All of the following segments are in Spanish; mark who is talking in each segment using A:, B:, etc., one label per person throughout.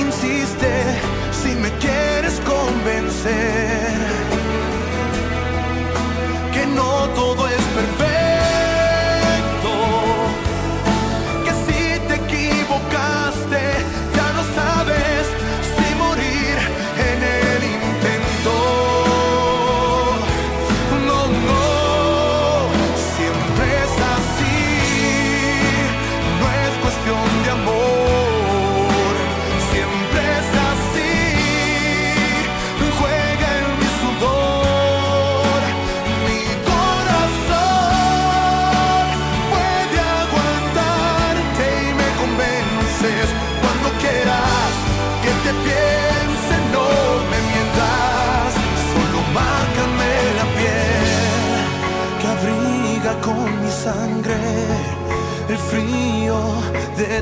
A: insiste si me quieres convencer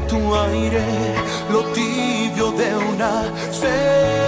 A: tu aire, lo tibio de una sensación.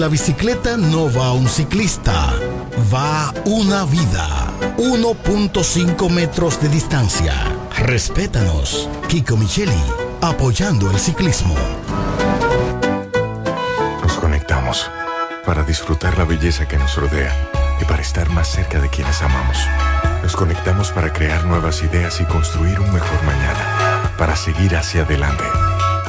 B: La bicicleta no va un ciclista, va una vida. 1.5 metros de distancia. Respétanos. Kiko Micheli, apoyando el ciclismo.
C: Nos conectamos para disfrutar la belleza que nos rodea y para estar más cerca de quienes amamos. Nos conectamos para crear nuevas ideas y construir un mejor mañana, para seguir hacia adelante.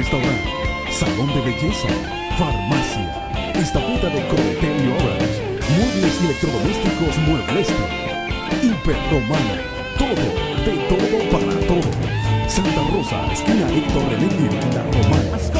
D: Restaurante, salón de belleza, farmacia, estafeta de Crotel y muebles y electrodomésticos Mueble Este, hiperromana, todo, de todo para todo. Santa Rosa, esquina Héctor René La Romana.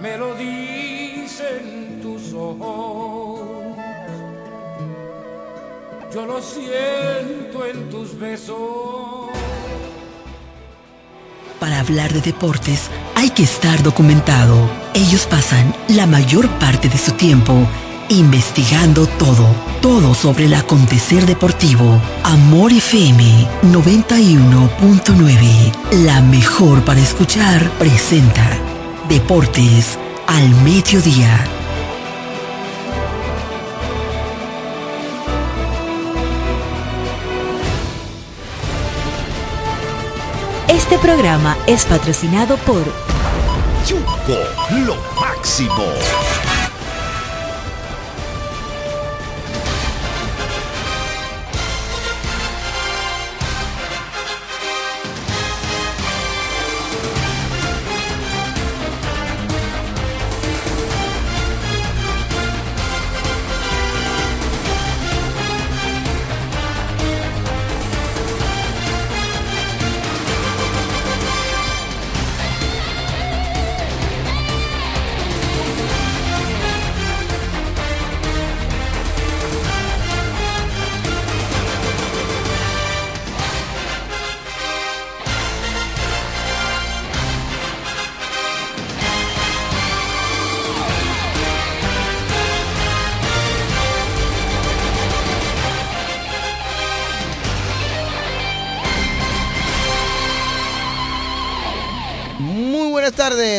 A: Me lo dicen tus ojos, yo lo siento en tus besos.
E: Para hablar de deportes hay que estar documentado. Ellos pasan la mayor parte de su tiempo investigando todo, todo sobre el acontecer deportivo. Amor FM 91.9, la mejor para escuchar, presenta Deportes al mediodía.
F: Este programa es patrocinado por
G: Yugo, lo máximo.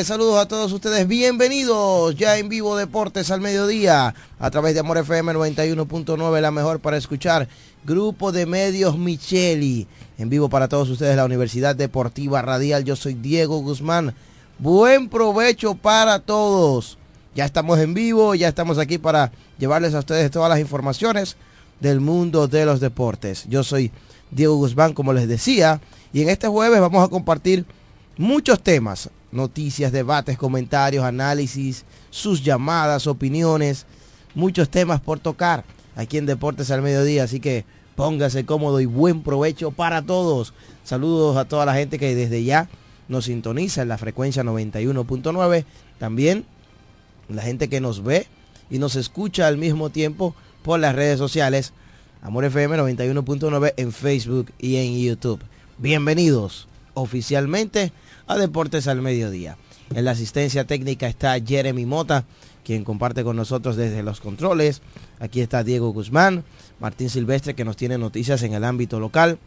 H: Saludos a todos ustedes, bienvenidos ya en vivo Deportes al mediodía a través de Amor FM 91.9, la mejor para escuchar, Grupo de Medios Micheli, en vivo para todos ustedes la Universidad Deportiva Radial, yo soy Diego Guzmán, buen provecho para todos, ya estamos en vivo, ya estamos aquí para llevarles a ustedes todas las informaciones del mundo de los deportes, yo soy Diego Guzmán como les decía, y en este jueves vamos a compartir muchos temas, noticias, debates, comentarios, análisis, sus llamadas, opiniones, muchos temas por tocar aquí en Deportes al Mediodía, así que póngase cómodo y buen provecho para todos. Saludos a toda la gente que desde ya nos sintoniza en la frecuencia 91.9, también la gente que nos ve y nos escucha al mismo tiempo por las redes sociales, Amor FM 91.9 en Facebook y en YouTube. Bienvenidos oficialmente a Deportes al Mediodía. En la asistencia técnica está Jeremy Mota, quien comparte con nosotros desde los controles. Aquí está Diego Guzmán, Martín Silvestre, que nos tiene noticias en el ámbito local.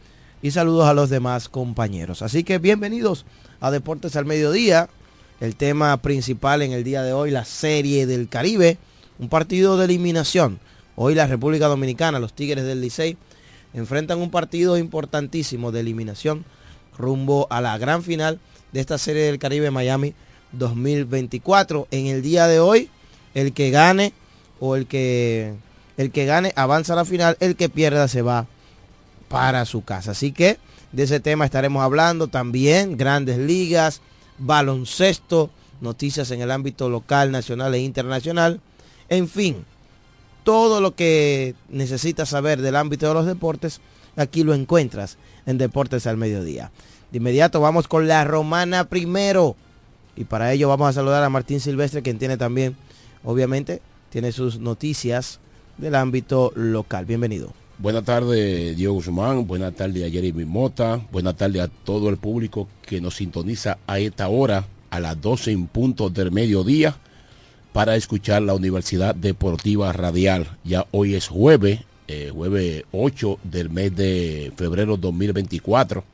H: Y saludos a los demás compañeros. Así que bienvenidos a Deportes al Mediodía. El tema principal en el día de hoy, la Serie del Caribe. Un partido de eliminación. Hoy la República Dominicana, los Tigres del Licey, enfrentan un partido importantísimo de eliminación rumbo a la gran final de esta Serie del Caribe Miami 2024. En el día de hoy, el que gane o el que el que gane avanza a la final, el que pierda se va para su casa. Así que de ese tema estaremos hablando también, grandes ligas, baloncesto, noticias en el ámbito local, nacional e internacional. En fin, todo lo que necesitas saber del ámbito de los deportes, aquí lo encuentras en Deportes al Mediodía. De inmediato vamos con la romana primero. Y para ello vamos a saludar a Martín Silvestre, quien tiene también, obviamente, tiene sus noticias del ámbito local. Bienvenido.
I: Buenas tardes, Diego Guzmán. Buenas tardes a Jeremy Mota. Buenas tardes a todo el público que nos sintoniza a esta hora, a las 12 en punto del mediodía, para escuchar la Universidad Deportiva Radial. Ya hoy es jueves, eh, jueves 8 del mes de febrero 2024.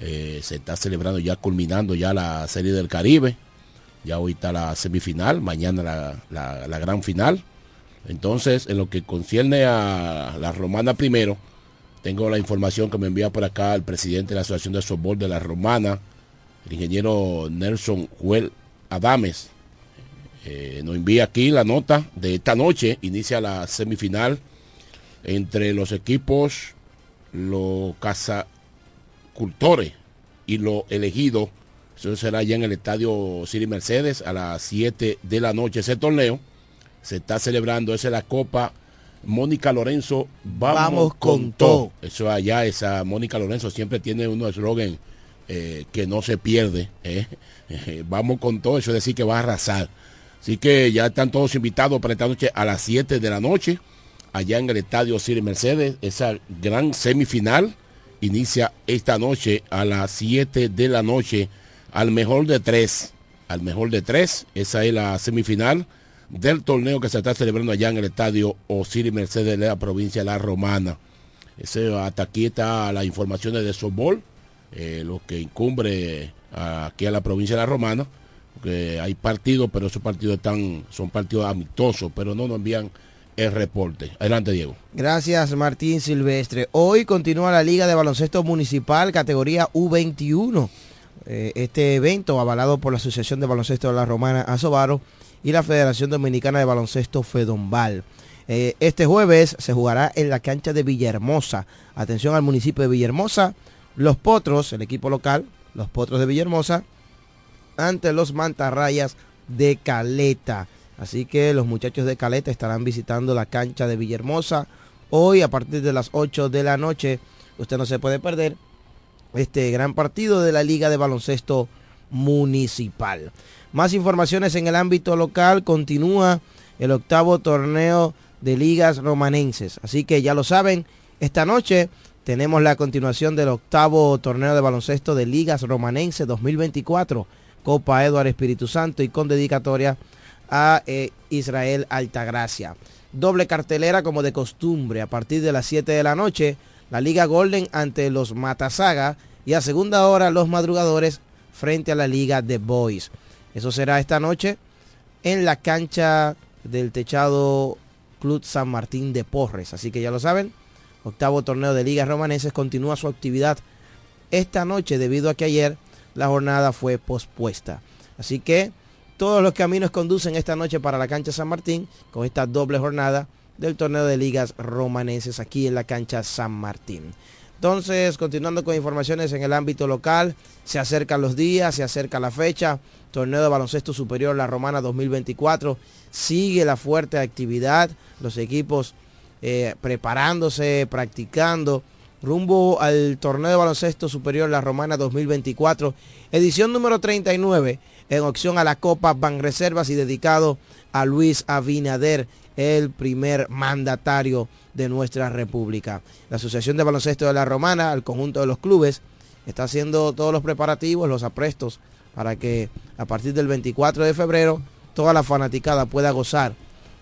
I: Eh, se está celebrando ya, culminando ya la Serie del Caribe. Ya hoy está la semifinal, mañana la, la- gran final. Entonces, en lo que concierne a la Romana primero, tengo la información que me envía por acá el presidente de la Asociación de Softball de la Romana, el ingeniero Nelson Juel Adames. Eh, nos envía aquí la nota de esta noche, inicia la semifinal entre los equipos, los cazacultores y los elegidos. Eso será ya en el estadio Siri Mercedes a las 7 de la noche. Ese torneo se está celebrando, esa es la Copa Mónica Lorenzo. Vamos,
H: Vamos
I: con, todo.
H: todo.
I: Eso allá, esa Mónica Lorenzo siempre tiene unos eslogan eh, que no se pierde. ¿eh? Eh, Vamos con todo, eso es decir que va a arrasar. Así que ya están todos invitados para esta noche a las 7 de la noche, allá en el estadio Siri Mercedes, esa gran semifinal inicia esta noche a las 7 de la noche al mejor de tres. Al mejor de tres, esa es la semifinal del torneo que se está celebrando allá en el estadio Osiris Mercedes de la provincia de La Romana. Ese, hasta aquí está las informaciones de softball, eh, lo que incumbre aquí a la provincia de La Romana, porque hay partidos, pero esos partidos están, son partidos amistosos, pero no nos envían el reporte. Adelante, Diego.
H: Gracias Martín Silvestre. Hoy continúa la Liga de Baloncesto Municipal categoría U21. Eh, este evento avalado por la Asociación de Baloncesto de la Romana Asobaro y la Federación Dominicana de Baloncesto Fedombal. Eh, este jueves se jugará en la cancha de Villahermosa. Atención al municipio de Villahermosa. Los Potros, el equipo local, los Potros de Villahermosa, ante los Mantarrayas de Caleta. Así que los muchachos de Caleta estarán visitando la cancha de Villahermosa hoy a partir de las 8 de la noche. Usted no se puede perder este gran partido de la Liga de Baloncesto Municipal. Más informaciones en el ámbito local. Continúa el octavo torneo de ligas romanenses. Así que ya lo saben, esta noche tenemos la continuación del octavo torneo de baloncesto de ligas romanenses 2024. Copa Eduardo Espíritu Santo y con dedicatoria a eh, Israel Altagracia. Doble cartelera como de costumbre a partir de las 7 de la noche. La Liga Golden ante los Matasaga y a segunda hora los madrugadores frente a la Liga de Boys. Eso será esta noche en la cancha del techado Club San Martín de Porres. Así que ya lo saben, octavo torneo de ligas romaneses continúa su actividad esta noche debido a que ayer la jornada fue pospuesta. Así que todos los caminos conducen esta noche para la cancha San Martín con esta doble jornada del torneo de ligas romaneses aquí en la cancha San Martín. Entonces, continuando con informaciones en el ámbito local, se acercan los días, se acerca la fecha, torneo de baloncesto superior La Romana 2024, sigue la fuerte actividad, los equipos eh, preparándose, practicando, rumbo al torneo de baloncesto superior La Romana 2024, edición número 39, en opción a la Copa Banreservas y dedicado a Luis Abinader, el primer mandatario de nuestra república. La Asociación de Baloncesto de la Romana, al conjunto de los clubes, está haciendo todos los preparativos, los aprestos, para que a partir del 24 de febrero toda la fanaticada pueda gozar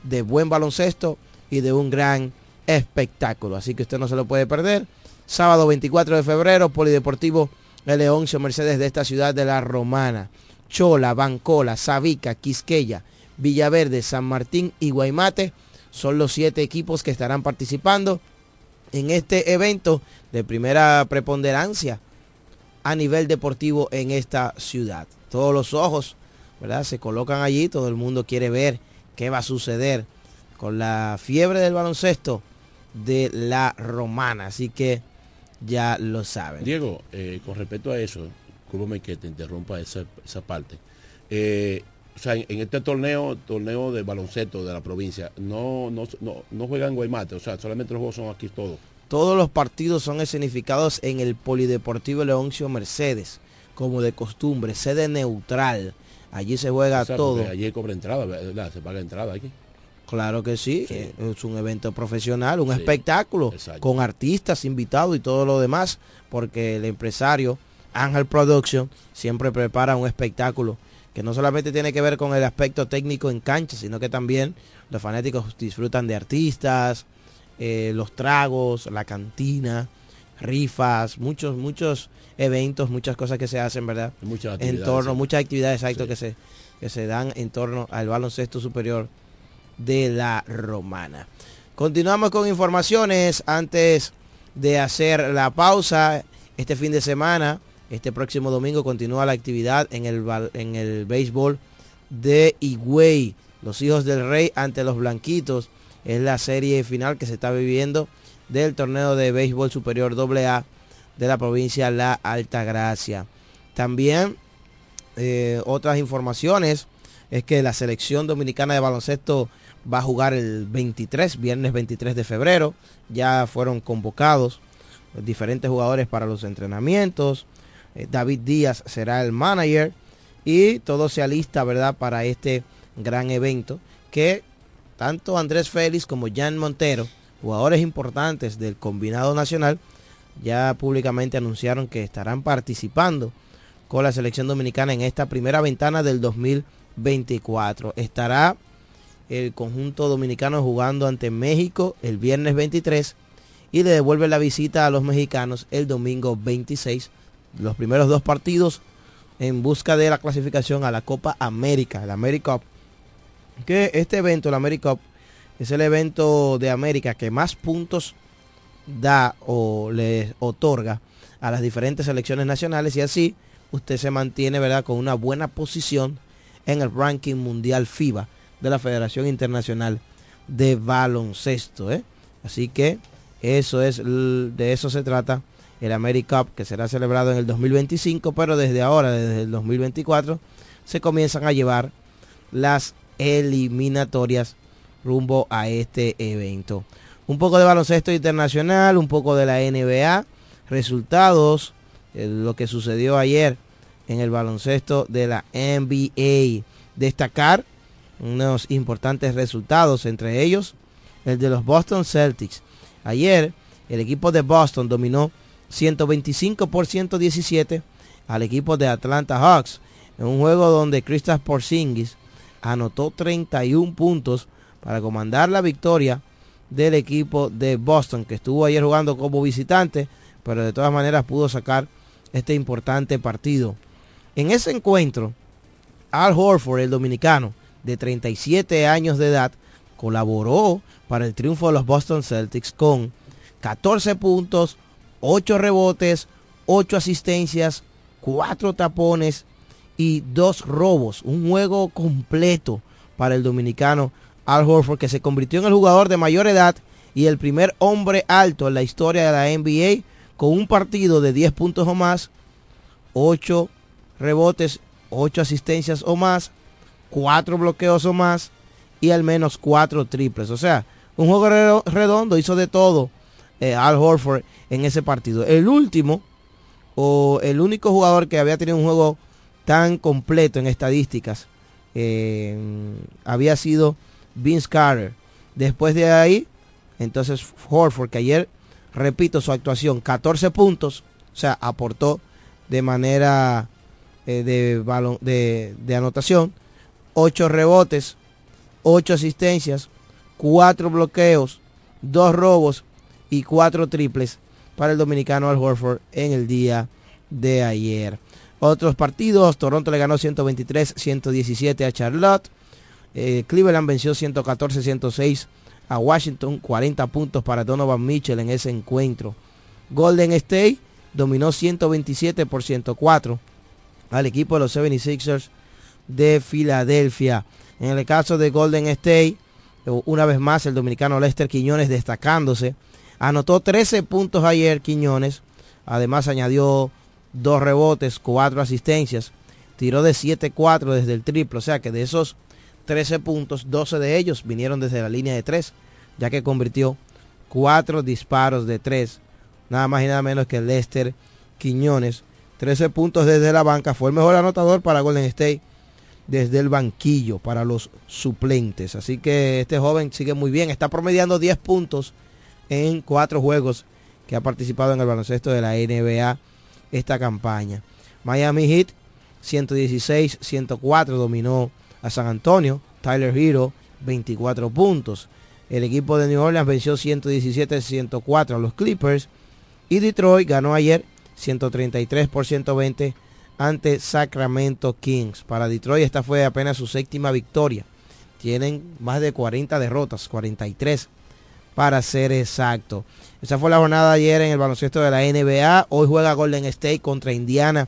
H: de buen baloncesto y de un gran espectáculo. Así que usted no se lo puede perder. Sábado 24 de febrero, Polideportivo Leoncio Mercedes de esta ciudad de la Romana. Chola, Bancola, Sabica, Quisqueya, Villaverde, San Martín y Guaymate son los siete equipos que estarán participando en este evento de primera preponderancia a nivel deportivo en esta ciudad. Todos los ojos, ¿verdad? Se colocan allí, todo el mundo quiere ver qué va a suceder con la fiebre del baloncesto de la romana. Así que ya lo saben.
I: Diego, eh, con respecto a eso, discúlpame que te interrumpa esa, esa parte. Eh, o sea, en, en este torneo, torneo de baloncesto de la provincia, no, no, no, no juegan Guaymate, o sea, solamente los juegos son aquí todos.
H: Todos los partidos son escenificados en el Polideportivo Leoncio Mercedes, como de costumbre, sede neutral. Allí se juega
I: O sea,
H: todo.
I: Allí cobra entrada, ¿verdad? Se paga entrada aquí.
H: Claro que sí, eh, es un evento profesional, un espectáculo con artistas invitados y todo lo demás, porque el empresario Ángel Production siempre prepara un espectáculo que no solamente tiene que ver con el aspecto técnico en cancha, sino que también los fanáticos disfrutan de artistas, eh, los tragos, la cantina, rifas, muchos, muchos eventos, muchas cosas que se hacen, ¿verdad?
I: Muchas
H: en torno,
I: sí.
H: muchas actividades, exacto, que se, que se dan en torno al baloncesto superior de la romana. Continuamos con informaciones antes de hacer la pausa. Este fin de semana, este próximo domingo, continúa la actividad en el, en el béisbol de Higüey. Los hijos del rey ante los blanquitos. Es la serie final que se está viviendo del torneo de béisbol superior AA de la provincia La Alta Gracia. También eh, otras informaciones es que la selección dominicana de baloncesto va a jugar el 23, viernes 23 de febrero. Ya fueron convocados diferentes jugadores para los entrenamientos. Eh, David Díaz será el manager y todo se alista, ¿verdad?, para este gran evento que tanto Andrés Félix como Jan Montero, jugadores importantes del combinado nacional, ya públicamente anunciaron que estarán participando con la selección dominicana en esta primera ventana del 2024. Estará el conjunto dominicano jugando ante México el viernes 23 y le devuelve la visita a los mexicanos el domingo 26. Los primeros dos partidos en busca de la clasificación a la Copa América, el América. Que este evento, el América es el evento de América que más puntos da o le otorga a las diferentes selecciones nacionales y así usted se mantiene, ¿verdad?, con una buena posición en el ranking mundial FIBA de la Federación Internacional de Baloncesto, ¿eh? Así que eso es de eso se trata el America Cup que será celebrado en el 2025, pero desde ahora, desde el 2024, se comienzan a llevar las eliminatorias rumbo a este evento. Un poco de baloncesto internacional, un poco de la NBA, resultados, eh, lo que sucedió ayer en el baloncesto de la NBA. Destacar unos importantes resultados, entre ellos el de los Boston Celtics. Ayer el equipo de Boston dominó 125 por 117 al equipo de Atlanta Hawks en un juego donde Kristaps Porzingis anotó 31 puntos para comandar la victoria del equipo de Boston que estuvo ayer jugando como visitante, pero de todas maneras pudo sacar este importante partido. En ese encuentro, Al Horford, el dominicano de 37 años de edad, colaboró para el triunfo de los Boston Celtics con 14 puntos, 8 rebotes, 8 asistencias, 4 tapones y 2 robos. Un juego completo para el dominicano Al Horford que se convirtió en el jugador de mayor edad y el primer hombre alto en la historia de la NBA con un partido de 10 puntos o más, 8 rebotes, 8 asistencias o más, 4 bloqueos o más y al menos 4 triples. O sea, un juego re- redondo, hizo de todo eh, Al Horford en ese partido. El último o el único jugador que había tenido un juego tan completo en estadísticas eh, había sido Vince Carter. Después de ahí, entonces Horford, que ayer, repito su actuación, 14 puntos, o sea, aportó de manera eh, de, de, de anotación, 8 rebotes, 8 asistencias, 4 bloqueos, 2 robos y 4 triples para el dominicano Al Horford en el día de ayer. Otros partidos, Toronto le ganó 123-117 a Charlotte. Eh, Cleveland venció 114-106 a Washington, 40 puntos para Donovan Mitchell en ese encuentro. Golden State dominó 127 por 104 al equipo de los 76ers de Filadelfia. En el caso de Golden State, eh, una vez más el dominicano Lester Quiñones destacándose. Anotó 13 puntos ayer Quiñones. Además añadió dos rebotes, cuatro asistencias. Tiró de 7-4 desde el triple. O sea que de esos 13 puntos, 12 de ellos vinieron desde la línea de 3, ya que convirtió cuatro disparos de 3. Nada más y nada menos que Lester Quiñones. 13 puntos desde la banca. Fue el mejor anotador para Golden State desde el banquillo para los suplentes. Así que este joven sigue muy bien, está promediando 10 puntos en cuatro juegos que ha participado en el baloncesto de la NBA esta campaña. Miami Heat 116-104 dominó a San Antonio. Tyler Hero 24 puntos. El equipo de New Orleans venció 117-104 a los Clippers. Y Detroit ganó ayer 133 por 120 ante Sacramento Kings. Para Detroit esta fue apenas su séptima victoria. Tienen más de 40 derrotas, 43 para ser exacto. Esa fue la jornada de ayer en el baloncesto de la NBA. Hoy juega Golden State contra Indiana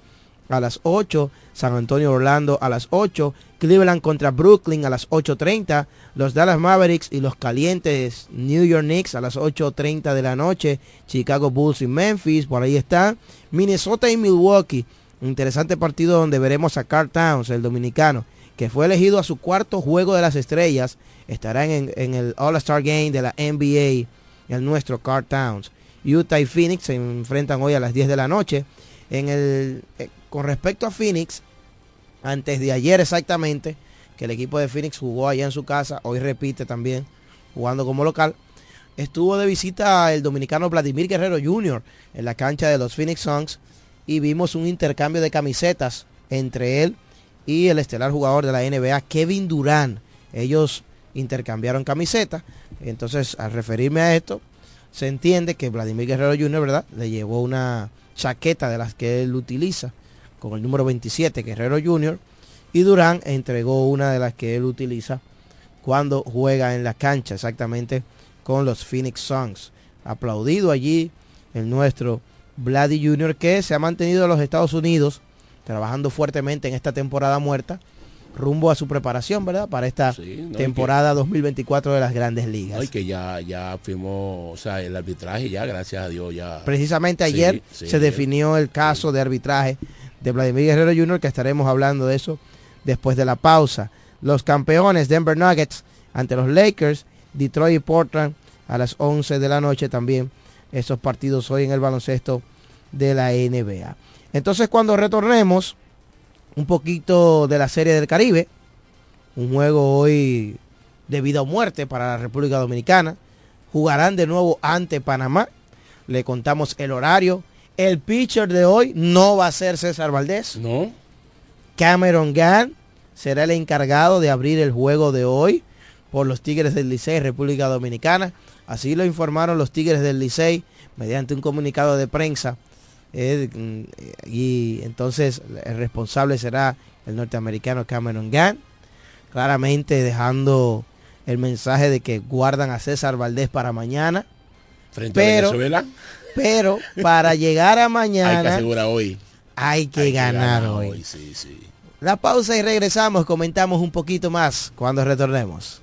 H: a las 8. San Antonio Orlando a las 8. Cleveland contra Brooklyn a las 8.30. Los Dallas Mavericks y los calientes New York Knicks a las 8.30 de la noche. Chicago Bulls y Memphis, por ahí está. Minnesota y Milwaukee. Interesante partido donde veremos a Carl Towns, el dominicano, que fue elegido a su cuarto juego de las estrellas. Estará en, el All-Star Game de la NBA, el nuestro Carl Towns. Utah y Phoenix se enfrentan hoy a las 10 de la noche. En el, eh, con respecto a Phoenix, antes de ayer exactamente, que el equipo de Phoenix jugó allá en su casa, hoy repite también jugando como local. Estuvo de visita el dominicano Vladimir Guerrero Jr. en la cancha de los Phoenix Suns y vimos un intercambio de camisetas entre él y el estelar jugador de la NBA, Kevin Durant. Ellos intercambiaron camisetas. Entonces, al referirme a esto, se entiende que Vladimir Guerrero Jr., ¿verdad? Le llevó una chaqueta de las que él utiliza con el número 27, Guerrero Jr. Y Durán entregó una de las que él utiliza cuando juega en la cancha, exactamente con los Phoenix Suns. Aplaudido allí el nuestro Vladi Jr. que se ha mantenido en los Estados Unidos trabajando fuertemente en esta temporada muerta rumbo a su preparación, ¿verdad? Para esta
I: no,
H: temporada 2024 de las grandes ligas.
I: Ay, que ya, ya firmó, o sea, el arbitraje ya, gracias a Dios, ya.
H: Precisamente ayer
I: sí,
H: se definió el caso de arbitraje de Vladimir Guerrero Jr., que estaremos hablando de eso después de la pausa. Los campeones Denver Nuggets ante los Lakers, Detroit y Portland a las 11 de la noche también. Esos partidos hoy en el baloncesto de la NBA. Entonces cuando retornemos un poquito de la Serie del Caribe, un juego hoy de vida o muerte para la República Dominicana. Jugarán de nuevo ante Panamá. Le contamos el horario. El pitcher de hoy no va a ser César Valdés.
I: No.
H: Cameron Gann será el encargado de abrir el juego de hoy por los Tigres del Licey, República Dominicana. Así lo informaron los Tigres del Licey mediante un comunicado de prensa. Eh, mm, y entonces el responsable será el norteamericano Cameron Gann. Claramente dejando el mensaje de que guardan a César Valdés para mañana.
I: Frente a Venezuela.
H: pero para llegar a
I: Hay que
H: mañana
I: asegurar hoy.
H: hay que
I: Hay que
H: ganar
I: ganar
H: hoy.
I: hoy, sí, sí.
H: La pausa y regresamos, comentamos un poquito más cuando retornemos.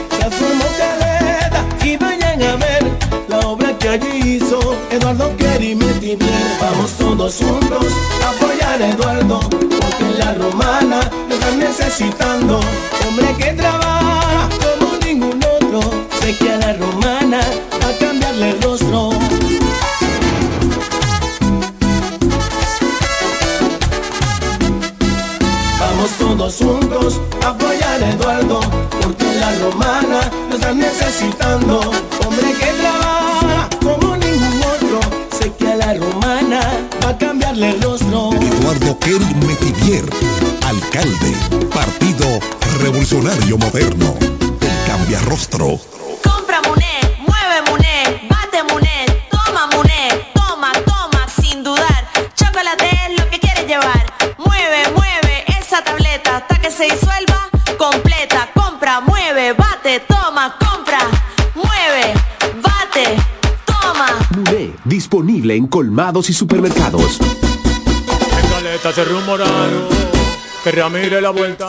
A: Eficiente, transformó caleta y vayan a ver la obra que allí hizo Eduardo Querimetti bien. Vamos todos juntos a apoyar a Eduardo, porque la romana lo están necesitando, hombre que trabaja como ningún otro, sé que a la romana a cambiarle el rostro. Vamos todos juntos a apoyar a Eduardo, porque la romana lo están necesitando. Hombre que trabaja como ningún otro. Sé que a la romana va a cambiarle el rostro.
J: Eduardo Kerry Metivier, alcalde, Partido Revolucionario Moderno. El cambia rostro.
K: Disponible en colmados y supermercados.
L: En Caleta se rumoraron que Ramírez la vuelta.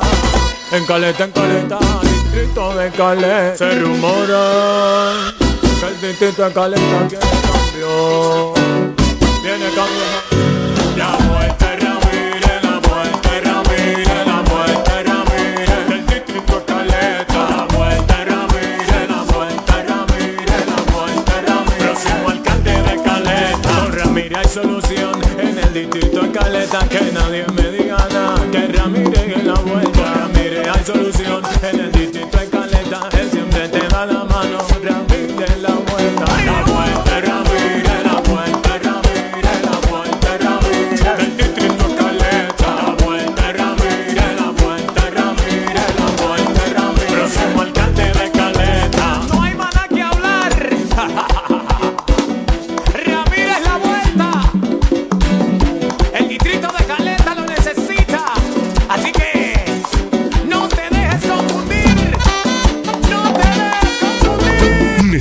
L: En Caleta, en Caleta, distrito de Caleta. Se rumora que el distrito de Caleta quiere cambio. Viene cambio. Solución en el distrito de Caleta. Que nadie me diga nada. Que Ramírez en la vuelta. Ramírez hay solución en el distrito de Caleta. Él siempre te da la mano.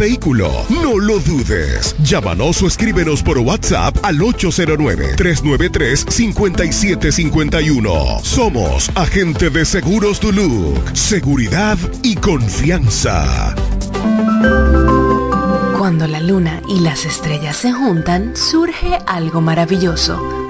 J: vehículo, no lo dudes. Llámanos o escríbenos por WhatsApp al 809-393-5751. Somos Agente de Seguros Duluc. Seguridad y confianza.
M: Cuando la luna y las estrellas se juntan, surge algo maravilloso.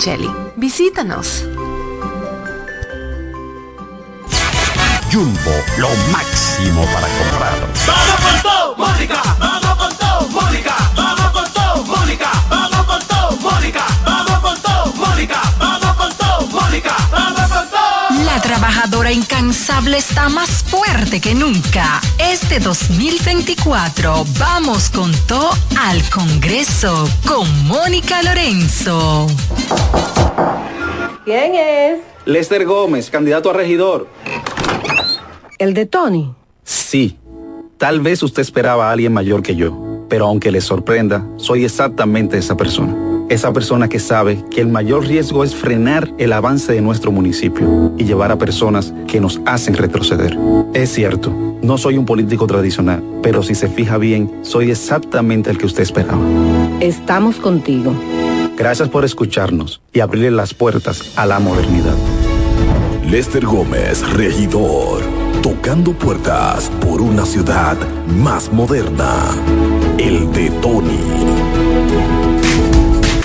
M: Micheli. Visítanos.
G: Jumbo, lo máximo para comprar.
N: Vamos con todo, Mónica. Vamos
E: incansable está más fuerte que nunca. Este 2024 vamos con todo al Congreso con Mónica Lorenzo.
O: ¿Quién es?
P: Lester Gómez, candidato a regidor.
O: ¿El de Tony?
P: Sí, tal vez usted esperaba a alguien mayor que yo, pero aunque le sorprenda, soy exactamente esa persona. Esa persona que sabe que el mayor riesgo es frenar el avance de nuestro municipio y llevar a personas que nos hacen retroceder. Es cierto, no soy un político tradicional, pero si se fija bien, soy exactamente el que usted esperaba.
O: Estamos contigo.
P: Gracias por escucharnos y abrirle las puertas a la modernidad.
J: Lester Gómez, regidor. Tocando puertas por una ciudad más moderna. El de Tony.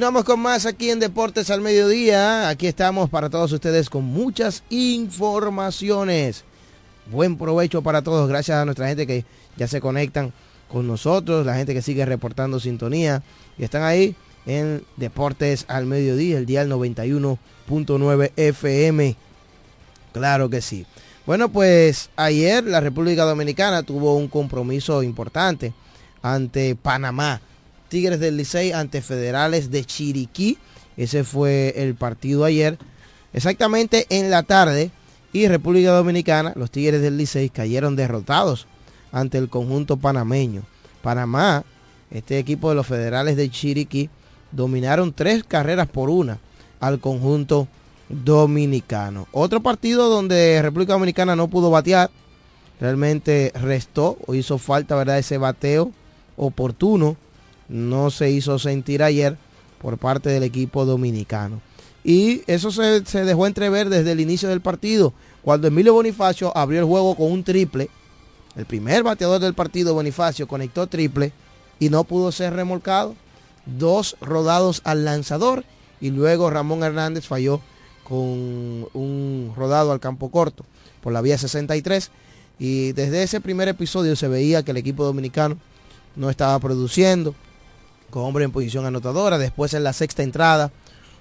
H: Continuamos con más aquí en Deportes al Mediodía. Aquí estamos para todos ustedes con muchas informaciones. Buen provecho para todos. Gracias a nuestra gente que ya se conectan con nosotros, la gente que sigue reportando sintonía y están ahí en Deportes al Mediodía, el día 91.9 FM. Claro que sí. Bueno, pues ayer la República Dominicana tuvo un compromiso importante ante Panamá. Tigres del Licey ante Federales de Chiriquí. Ese fue el partido ayer. Exactamente en la tarde. Y República Dominicana, los Tigres del Licey cayeron derrotados ante el conjunto panameño. Panamá, este equipo de los Federales de Chiriquí, dominaron tres carreras por una al conjunto dominicano. Otro partido donde República Dominicana no pudo batear. Realmente restó o hizo falta, ¿verdad? Ese bateo oportuno no se hizo sentir ayer por parte del equipo dominicano. Y eso se, se, dejó entrever desde el inicio del partido, cuando Emilio Bonifacio abrió el juego con un triple. El primer bateador del partido, Bonifacio, conectó triple y no pudo ser remolcado. Dos rodados al lanzador y luego Ramón Hernández falló con un rodado al campo corto por la vía 63. Y desde ese primer episodio se veía que el equipo dominicano no estaba produciendo, con hombre en posición anotadora. Después en la sexta entrada,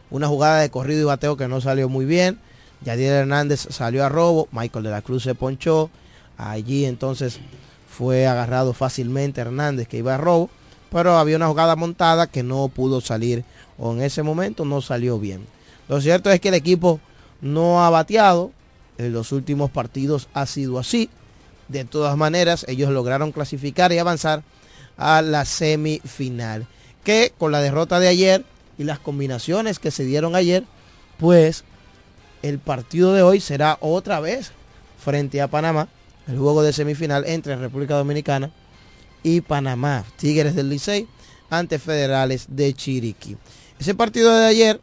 H: una jugada de corrido y bateo que no salió muy bien. Yadier Hernández salió a robo, Michael de la Cruz se ponchó. Allí entonces fue agarrado fácilmente Hernández que iba a robo, pero había una jugada montada que no pudo salir o en ese momento no salió bien. Lo cierto es que el equipo no ha bateado, en los últimos partidos ha sido así. De todas maneras, ellos lograron clasificar y avanzar a la semifinal con la derrota de ayer y las combinaciones que se dieron ayer, pues el partido de hoy será otra vez frente a Panamá, el juego de semifinal entre República Dominicana y Panamá, Tigres del Licey ante Federales de Chiriquí. Ese partido de ayer,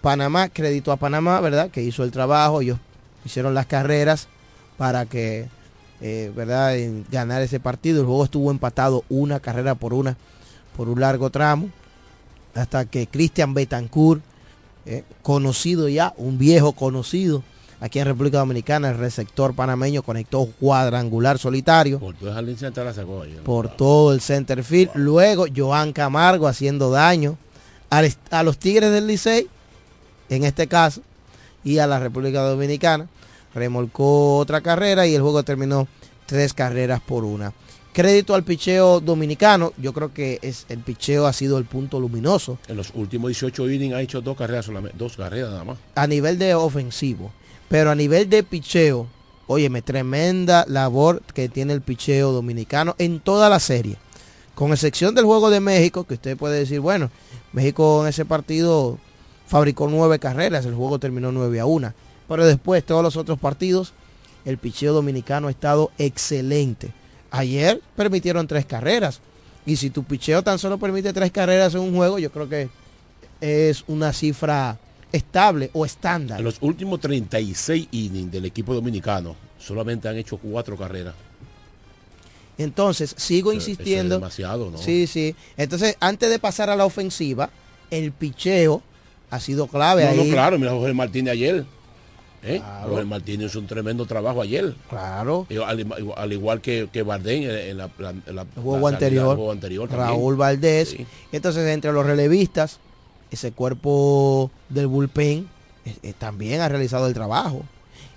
H: Panamá crédito a Panamá, ¿verdad? Que hizo el trabajo, ellos hicieron las carreras para que, eh, ¿verdad? Ganar ese partido. El juego estuvo empatado una carrera por una por un largo tramo, hasta que Cristian Betancourt, eh, conocido ya, un viejo conocido aquí en República Dominicana, el receptor panameño conectó cuadrangular solitario.
I: Por todo el centro la sacó ayer.
H: Por todo el center field. Luego Joan Camargo haciendo daño a, a los Tigres del Licey, en este caso, y a la República Dominicana. Remolcó otra carrera y el juego terminó tres carreras por una. Crédito al picheo dominicano, yo creo que es el picheo ha sido el punto luminoso.
I: En los últimos 18 innings ha hecho dos carreras solamente, dos carreras nada más.
H: A nivel de ofensivo, pero a nivel de picheo, óyeme, tremenda labor que tiene el picheo dominicano en toda la serie. Con excepción del juego de México, que usted puede decir, bueno, México en ese partido fabricó nueve carreras, el juego terminó nueve a una. Pero después, todos los otros partidos, el picheo dominicano ha estado excelente. Ayer permitieron tres carreras. Y si tu picheo tan solo permite tres carreras en un juego, yo creo que es una cifra estable o estándar.
I: En los últimos 36 innings del equipo dominicano, solamente han hecho cuatro carreras.
H: Entonces, sigo insistiendo.
I: es demasiado, ¿no?
H: Sí, sí. Entonces, antes de pasar a la ofensiva, el picheo ha sido clave
I: no,
H: ahí.
I: No, claro, mira Jorge Martínez ayer. ¿Eh?
H: Claro.
I: Roger Martínez hizo un tremendo trabajo ayer.
H: Claro.
I: Al, igual- al igual que, que Bardén en, la, en la-
H: El juego
I: la
H: anterior,
I: del juego anterior también.
H: Raúl Valdés. Entonces, entre los relevistas, ese cuerpo del bullpen eh, también ha realizado el trabajo.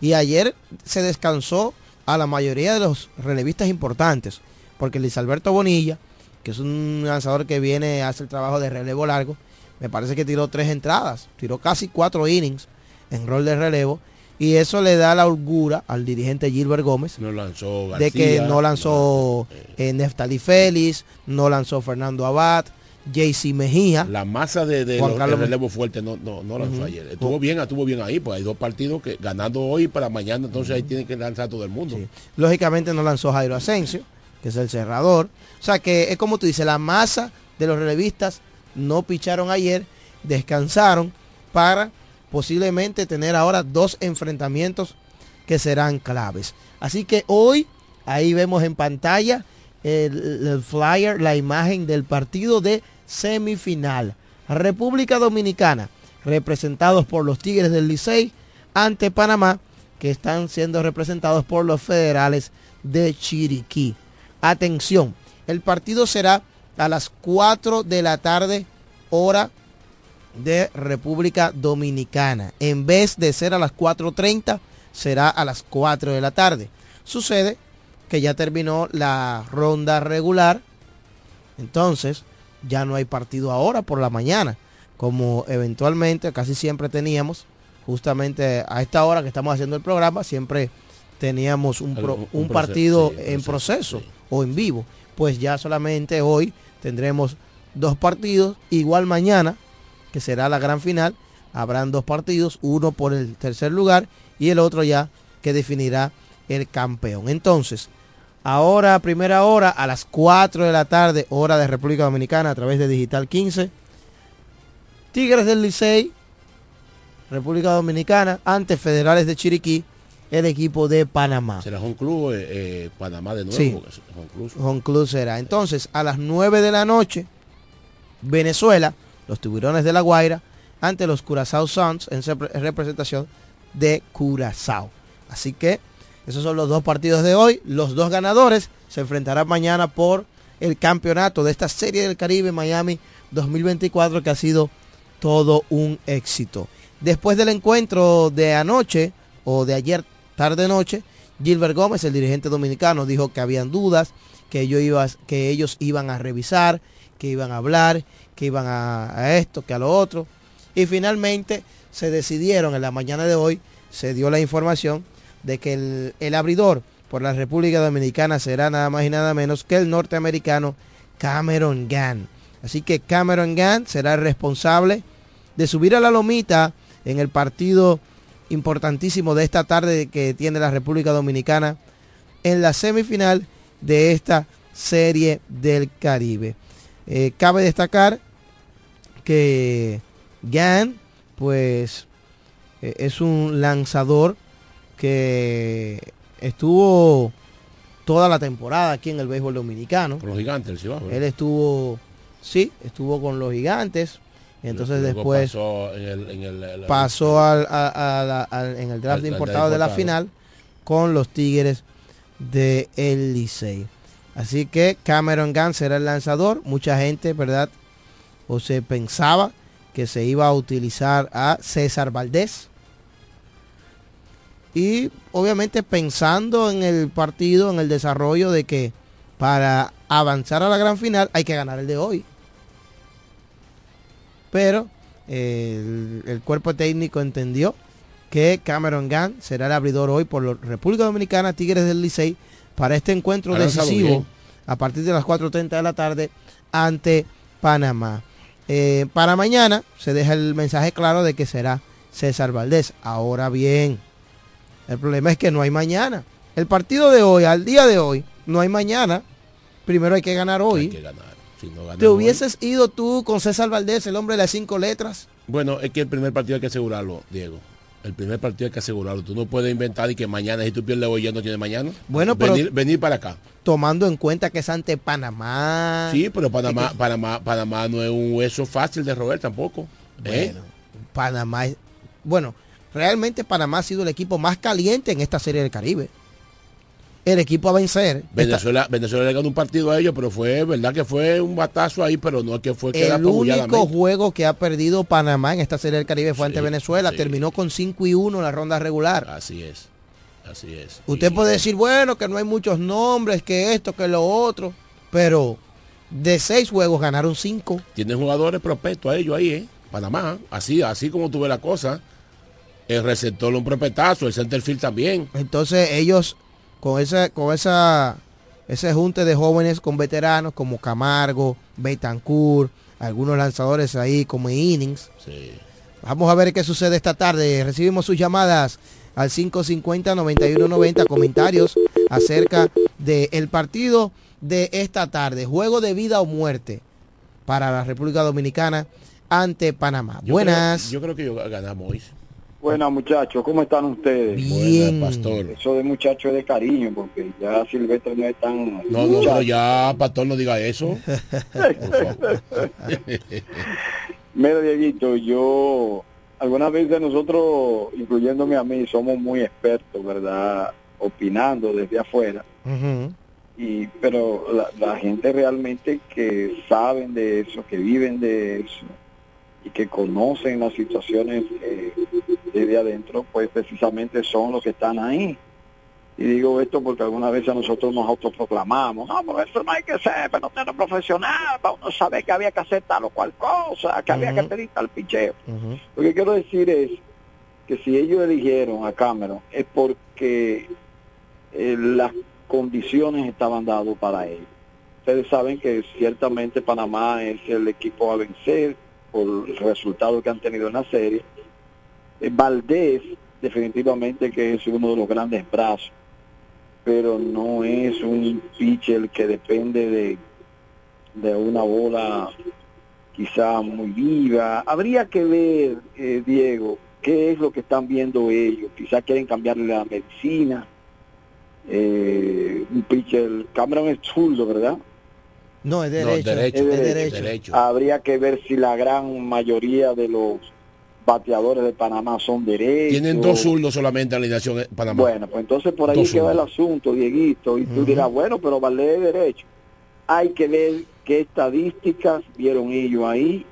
H: Y ayer se descansó a la mayoría de los relevistas importantes, porque Luis Alberto Bonilla, que es un lanzador que viene a hacer el trabajo de relevo largo, me parece que tiró tres entradas, tiró casi cuatro innings en rol de relevo, y eso le da la holgura al dirigente Gilbert Gómez
I: No lanzó
H: de que
I: García,
H: no lanzó eh, Neftali Félix, no lanzó Fernando Abad, JC Mejía.
I: La masa de, de los- el relevo fuerte no, no, no lanzó ayer. Estuvo bien, estuvo bien ahí, pues hay dos partidos que ganando hoy para mañana, entonces ahí tiene que lanzar todo el mundo.
H: Lógicamente no lanzó Jairo Asensio, que es el cerrador. O sea que es como tú dices, la masa de los relevistas no picharon ayer, descansaron para posiblemente tener ahora dos enfrentamientos que serán claves. Así que hoy ahí vemos en pantalla el, flyer, la imagen del partido de semifinal. República Dominicana, representados por los Tigres del Licey ante Panamá, que están siendo representados por los federales de Chiriquí. Atención, el partido será a las 4 de la tarde, hora de República Dominicana. En vez de ser a las 4.30, será a las 4 de la tarde. Sucede que ya terminó la ronda regular, entonces ya no hay partido ahora por la mañana, como eventualmente casi siempre teníamos, justamente a esta hora que estamos haciendo el programa, siempre teníamos un, pro-
I: Un-
H: partido
I: sí,
H: en
I: proceso,
H: proceso o en vivo. Pues ya solamente hoy tendremos dos partidos, igual mañana, que será la gran final, habrán dos partidos, uno por el tercer lugar y el otro ya que definirá el campeón. Entonces, ahora, primera hora, a las 4 de la tarde, hora de República Dominicana, a través de Digital 15, Tigres del Licey, República Dominicana, ante Federales de Chiriquí, el equipo de Panamá.
I: Será un club eh, eh, Panamá de nuevo.
H: Sí.
I: Home.
H: Home Club será. Entonces, a las 9 de la noche, Venezuela, los tiburones de la Guaira, ante los Curazao Suns en representación de Curazao. Así que esos son los dos partidos de hoy. Los dos ganadores se enfrentarán mañana por el campeonato de esta serie del Caribe Miami 2024 que ha sido todo un éxito. Después del encuentro de anoche o de ayer tarde noche, Gilbert Gómez, el dirigente dominicano, dijo que habían dudas, que ellos, que ellos iban a revisar, que iban a hablar, que iban a, esto, que a lo otro. Y finalmente se decidieron en la mañana de hoy, se dio la información de que el, el abridor por la República Dominicana será nada más y nada menos que el norteamericano Cameron Gann. Así que Cameron Gann será el responsable de subir a la lomita en el partido importantísimo de esta tarde que tiene la República Dominicana en la semifinal de esta serie del Caribe. Eh, cabe destacar que Gann, pues, eh, es un lanzador que estuvo toda la temporada aquí en el béisbol dominicano.
I: Con los gigantes, el Cibao.
H: Él estuvo, sí, estuvo con los gigantes. Entonces después
I: pasó en el, en el- el-
H: pasó al- a- a la- al- en el draft
I: Al-
H: importado de la final con los Tigres de el Licey. Así que Cameron Gunn será el lanzador. Mucha gente, ¿verdad? O se pensaba que se iba a utilizar a César Valdés. Y obviamente pensando en el partido, en el desarrollo de que para avanzar a la gran final hay que ganar el de hoy. Pero el, el cuerpo técnico entendió que Cameron Gunn será el abridor hoy por la República Dominicana, Tigres del Licey, para este encuentro decisivo a partir de las 4.30 de la tarde ante Panamá. Eh, para mañana se deja el mensaje claro de que será César Valdés. Ahora bien, el problema es que no hay mañana. El partido de hoy, al día de hoy, no hay mañana. Primero hay que ganar hoy.
I: Hay que ganar. Si no ganan
H: ¿Te
I: hoy-
H: hubieses ido tú con César Valdés, el hombre de las cinco letras?
I: Bueno, es que el primer partido hay que asegurarlo, Diego. El primer partido hay que asegurarlo. Tú no puedes inventar y que mañana, si tú pierdes hoy, ya no tienes mañana.
H: Bueno, pero-
I: venir, venir para acá.
H: Tomando en cuenta que es ante Panamá.
I: Sí, pero Panamá, Panamá, Panamá no es un hueso fácil de roer tampoco. ¿eh?
H: Bueno, Panamá es... Bueno, realmente Panamá ha sido el equipo más caliente en esta serie del Caribe. El equipo a vencer.
I: Venezuela, Venezuela le ganó un partido a ellos, pero fue verdad que fue un batazo ahí, pero no es que fue que
H: el único juego que ha perdido Panamá en esta serie del Caribe fue ante Venezuela. Terminó con 5 y 1 en la ronda regular.
I: Así es. Así es.
H: Usted puede decir, bueno, que no hay muchos nombres, que esto, que lo otro, pero de seis juegos ganaron cinco.
I: Tienen jugadores prospectos a ellos ahí, ¿eh? Panamá, así, así como tuve la cosa. El receptor un propetazo, el centerfield también.
H: Entonces ellos con esa, con esa, ese junte de jóvenes con veteranos como Camargo, Betancourt, algunos lanzadores ahí como innings. Vamos a ver qué sucede esta tarde. Recibimos sus llamadas al 550-9190 comentarios acerca del partido de esta tarde. Juego de vida o muerte para la República Dominicana ante Panamá. Buenas.
I: yo creo que ganamos hoy.
Q: Buenas muchachos, ¿cómo están ustedes?
H: Bien,
I: pastor.
Q: Eso de muchachos es de cariño, porque ya Silvestre no es tan...
I: No, no, pero ya, pastor, no diga eso.
Q: Mira, Dieguito, yo, algunas veces nosotros, incluyéndome a mí, somos muy expertos, ¿verdad? Opinando desde afuera. y Pero la, la gente realmente que saben de eso, que viven de eso, y que conocen las situaciones eh, desde adentro, pues precisamente son los que están ahí. Y digo esto porque algunas veces nosotros nos autoproclamamos, no, pero eso no hay que ser, pero no tener profesional, para uno saber que había que hacer tal o cual cosa, que había que pedir tal picheo. Lo que quiero decir es que si ellos eligieron a Cameron es porque eh, las condiciones estaban dadas para ellos. Ustedes saben que ciertamente Panamá es el equipo a vencer, por el resultado que han tenido en la serie. Eh, Valdés, definitivamente que es uno de los grandes brazos, pero no es un pitcher que depende de, de una bola quizá muy viva. Habría que ver, eh, Diego, qué es lo que están viendo ellos. Quizá quieren cambiarle la medicina. Eh, un pitcher, Cameron es zurdo, ¿verdad?
H: No, es derecho.
Q: es derecho. Habría que ver si la gran mayoría de los bateadores de Panamá son derechos.
I: Tienen dos zurdos solamente en la alineación de Panamá.
Q: Bueno, pues entonces por ahí queda el asunto, Dieguito, y tú dirás, bueno, pero vale es derecho. Hay que ver qué estadísticas vieron ellos ahí,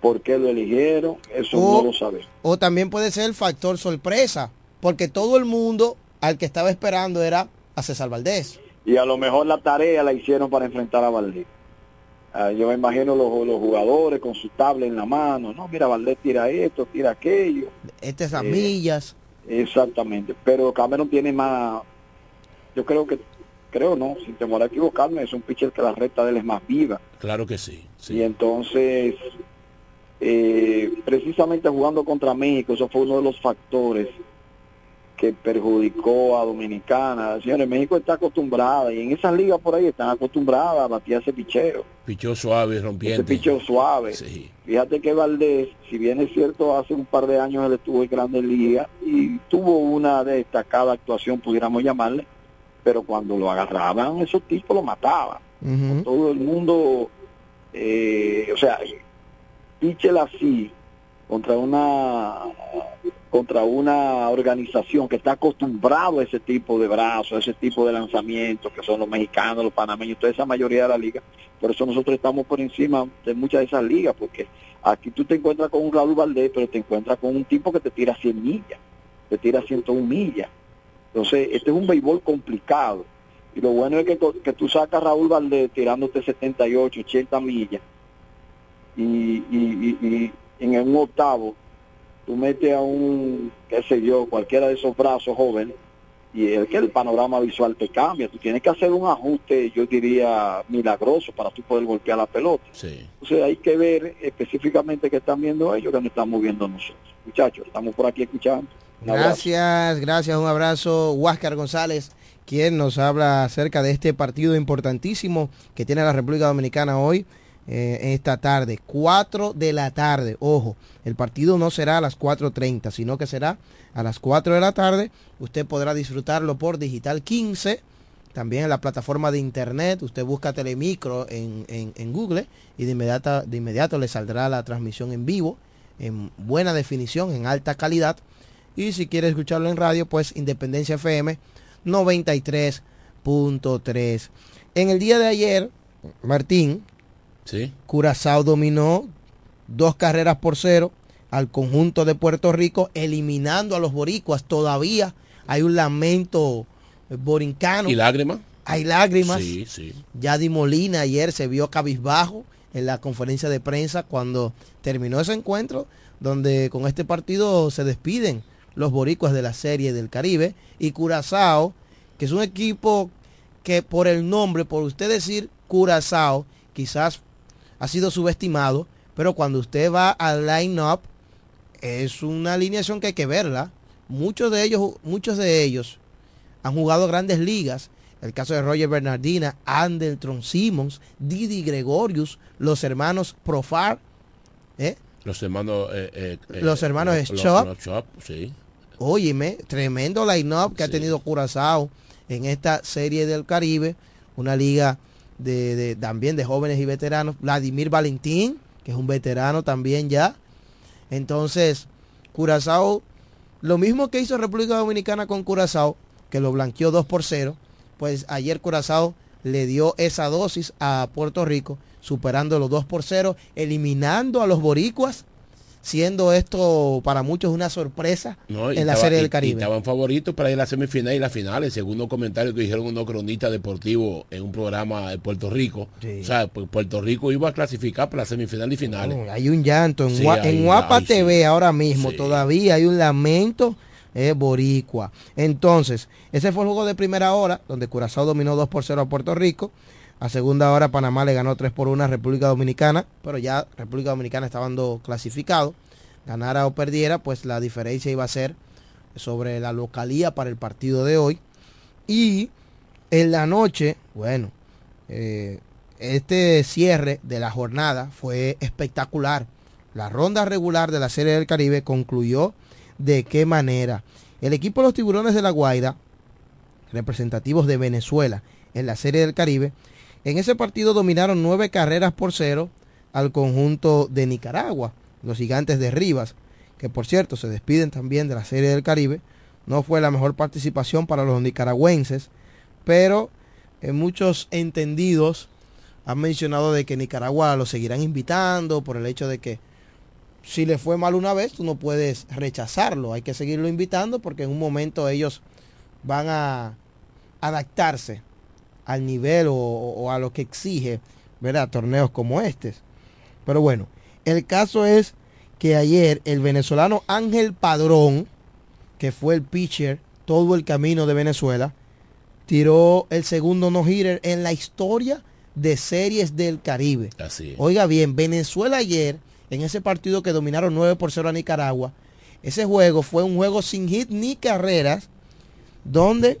Q: por qué lo eligieron, eso no lo sabemos.
H: O también puede ser el factor sorpresa, porque todo el mundo al que estaba esperando era a César Valdés
Q: y a lo mejor la tarea la hicieron para enfrentar a Valdés. Ah, yo me imagino los, los, jugadores con su tabla en la mano, no, mira, Valdés tira esto, tira aquello.
H: Estas es millas.
Q: Exactamente, pero Cameron tiene más, yo creo que, creo no, sin temor a equivocarme, es un pitcher que la recta de él es más viva.
I: Claro que sí. sí.
Q: Y entonces, eh, precisamente jugando contra México, eso fue uno de los factores que perjudicó a Dominicana. Señores, México está acostumbrada y en esas ligas por ahí están acostumbradas a batir ese picheo.
I: Picheo suave, rompiendo. Ese
Q: picheo suave. Fíjate que Valdés, si bien es cierto, hace un par de años él estuvo en Grandes Ligas y tuvo una destacada actuación, pudiéramos llamarle, pero cuando lo agarraban, esos tipos lo mataban. Todo el mundo, eh, o sea, pichel así contra una contra una organización que está acostumbrado a ese tipo de brazos, a ese tipo de lanzamientos, que son los mexicanos, los panameños, toda esa mayoría de la liga. Por eso nosotros estamos por encima de muchas de esas ligas, porque aquí tú te encuentras con un Raúl Valdés, pero te encuentras con un tipo que te tira 100 millas, te tira 101 millas. Entonces, este es un béisbol complicado. Y lo bueno es que, que tú sacas a Raúl Valdés tirándote 78, 80 millas. Y, y, y en un octavo tú metes a un, qué sé yo, cualquiera de esos brazos jóvenes, y es que el panorama visual te cambia. Tú tienes que hacer un ajuste, yo diría, milagroso para tú poder golpear la pelota.
I: Sí.
Q: Entonces hay que ver específicamente qué están viendo ellos, que no estamos viendo nosotros. Muchachos, estamos por aquí escuchando.
H: gracias, gracias, un abrazo. Huáscar González, quien nos habla acerca de este partido importantísimo que tiene la República Dominicana hoy eh, esta tarde, 4 de la tarde. Ojo, el partido no será a las 4.30, sino que será a las 4 de la tarde. Usted podrá disfrutarlo por Digital 15, también en la plataforma de internet. Usted busca Telemicro en, en, Google y de de inmediato le saldrá la transmisión en vivo, en buena definición, en alta calidad. Y si quiere escucharlo en radio, pues Independencia FM 93.3. En el día de ayer, Martín,
I: Sí.
H: Curazao dominó dos carreras por cero al conjunto de Puerto Rico, eliminando a los boricuas. Todavía hay un lamento borincano.
I: ¿Y lágrimas?
H: Hay lágrimas.
I: Sí, sí.
H: Yadi Molina ayer se vio cabizbajo en la conferencia de prensa cuando terminó ese encuentro, donde con este partido se despiden los boricuas de la Serie del Caribe y Curazao, que es un equipo que por el nombre, por usted decir Curazao, quizás ha sido subestimado, pero cuando usted va al line-up, es una alineación que hay que verla. Muchos de ellos, muchos de ellos han jugado grandes ligas. El caso de Roger Bernardina, Anderson Simmons, Didi Gregorius, los hermanos Profar, ¿eh?
I: Los hermanos... eh, eh, eh,
H: Los hermanos Schwab,
I: sí.
H: Óyeme, tremendo line-up que ha tenido Curazao en esta serie del Caribe, una liga de, también de jóvenes y veteranos. Vladimir Valentín, que es un veterano también ya. Entonces, Curazao, lo mismo que hizo República Dominicana con Curazao, que lo blanqueó 2 por 0, pues ayer Curazao le dio esa dosis a Puerto Rico, superando los 2 por 0, eliminando a los boricuas, siendo esto para muchos una sorpresa
I: No, y
H: en la
I: estaba-
H: Serie
I: y-
H: del
I: y
H: Caribe.
I: estaban favoritos para ir a la semifinal y las finales, según los comentarios que dijeron unos cronistas deportivos en un programa de Puerto Rico. O sea, pues Puerto Rico iba a clasificar para la semifinal y finales.
H: Hay un llanto en,
I: Sí,
H: Gua-
I: hay
H: en
I: un-
H: Guapa
I: sí.
H: TV ahora mismo, todavía hay un lamento eh, boricua. Entonces, ese fue el juego de primera hora, donde Curazao dominó 2 por 0 a Puerto Rico. A segunda hora Panamá le ganó 3 por 1 a República Dominicana, pero ya República Dominicana estando clasificado. Ganara o perdiera, pues la diferencia iba a ser sobre la localía para el partido de hoy. Y en la noche, bueno, eh, este cierre de la jornada fue espectacular. La ronda regular de la Serie del Caribe concluyó de qué manera. El equipo de los Tiburones de la Guaira, representativos de Venezuela en la Serie del Caribe, en ese partido dominaron nueve carreras por cero al conjunto de Nicaragua, los gigantes de Rivas, que por cierto se despiden también de la Serie del Caribe. No fue la mejor participación para los nicaragüenses, pero eh, muchos entendidos han mencionado de que Nicaragua lo seguirán invitando por el hecho de que si le fue mal una vez, tú no puedes rechazarlo, hay que seguirlo invitando porque en un momento ellos van a adaptarse al nivel o, o a lo que exige, ¿verdad? Torneos como este. Pero bueno, el caso es que ayer el venezolano Ángel Padrón, que fue el pitcher todo el camino de Venezuela, tiró el segundo no-hitter en la historia de series del Caribe.
I: Así.
H: Oiga bien, Venezuela ayer, en ese partido que dominaron 9 por 0 a Nicaragua, ese juego fue un juego sin hit ni carreras, donde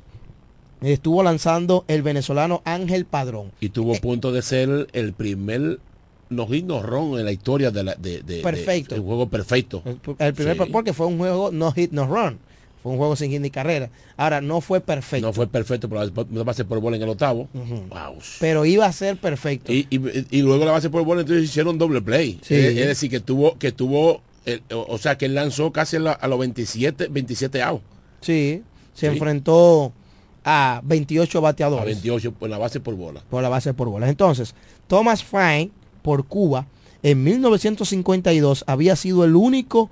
H: estuvo lanzando el venezolano Ángel Padrón.
I: Y tuvo punto de ser el primer no hit no run en la historia de la de, de- de-
H: Perfecto.
I: el juego perfecto.
H: El primer
I: Sí.
H: porque fue un juego no hit no run. Fue un juego sin hit ni carrera. Ahora, no fue perfecto.
I: No fue perfecto, pero la base por bola en el octavo. Wow.
H: Pero iba a ser perfecto.
I: Y, y- y luego la base por bola entonces hicieron doble play.
H: Sí.
I: Es, es decir, que tuvo, que tuvo, el- o, o sea, que él lanzó casi a, la- a los 27, 27 outs.
H: Sí, se
I: Sí.
H: enfrentó a 28 bateadores.
I: A 28 por la base por bola.
H: por la base por bolas. Entonces, Thomas Frank por Cuba en 1952 había sido el único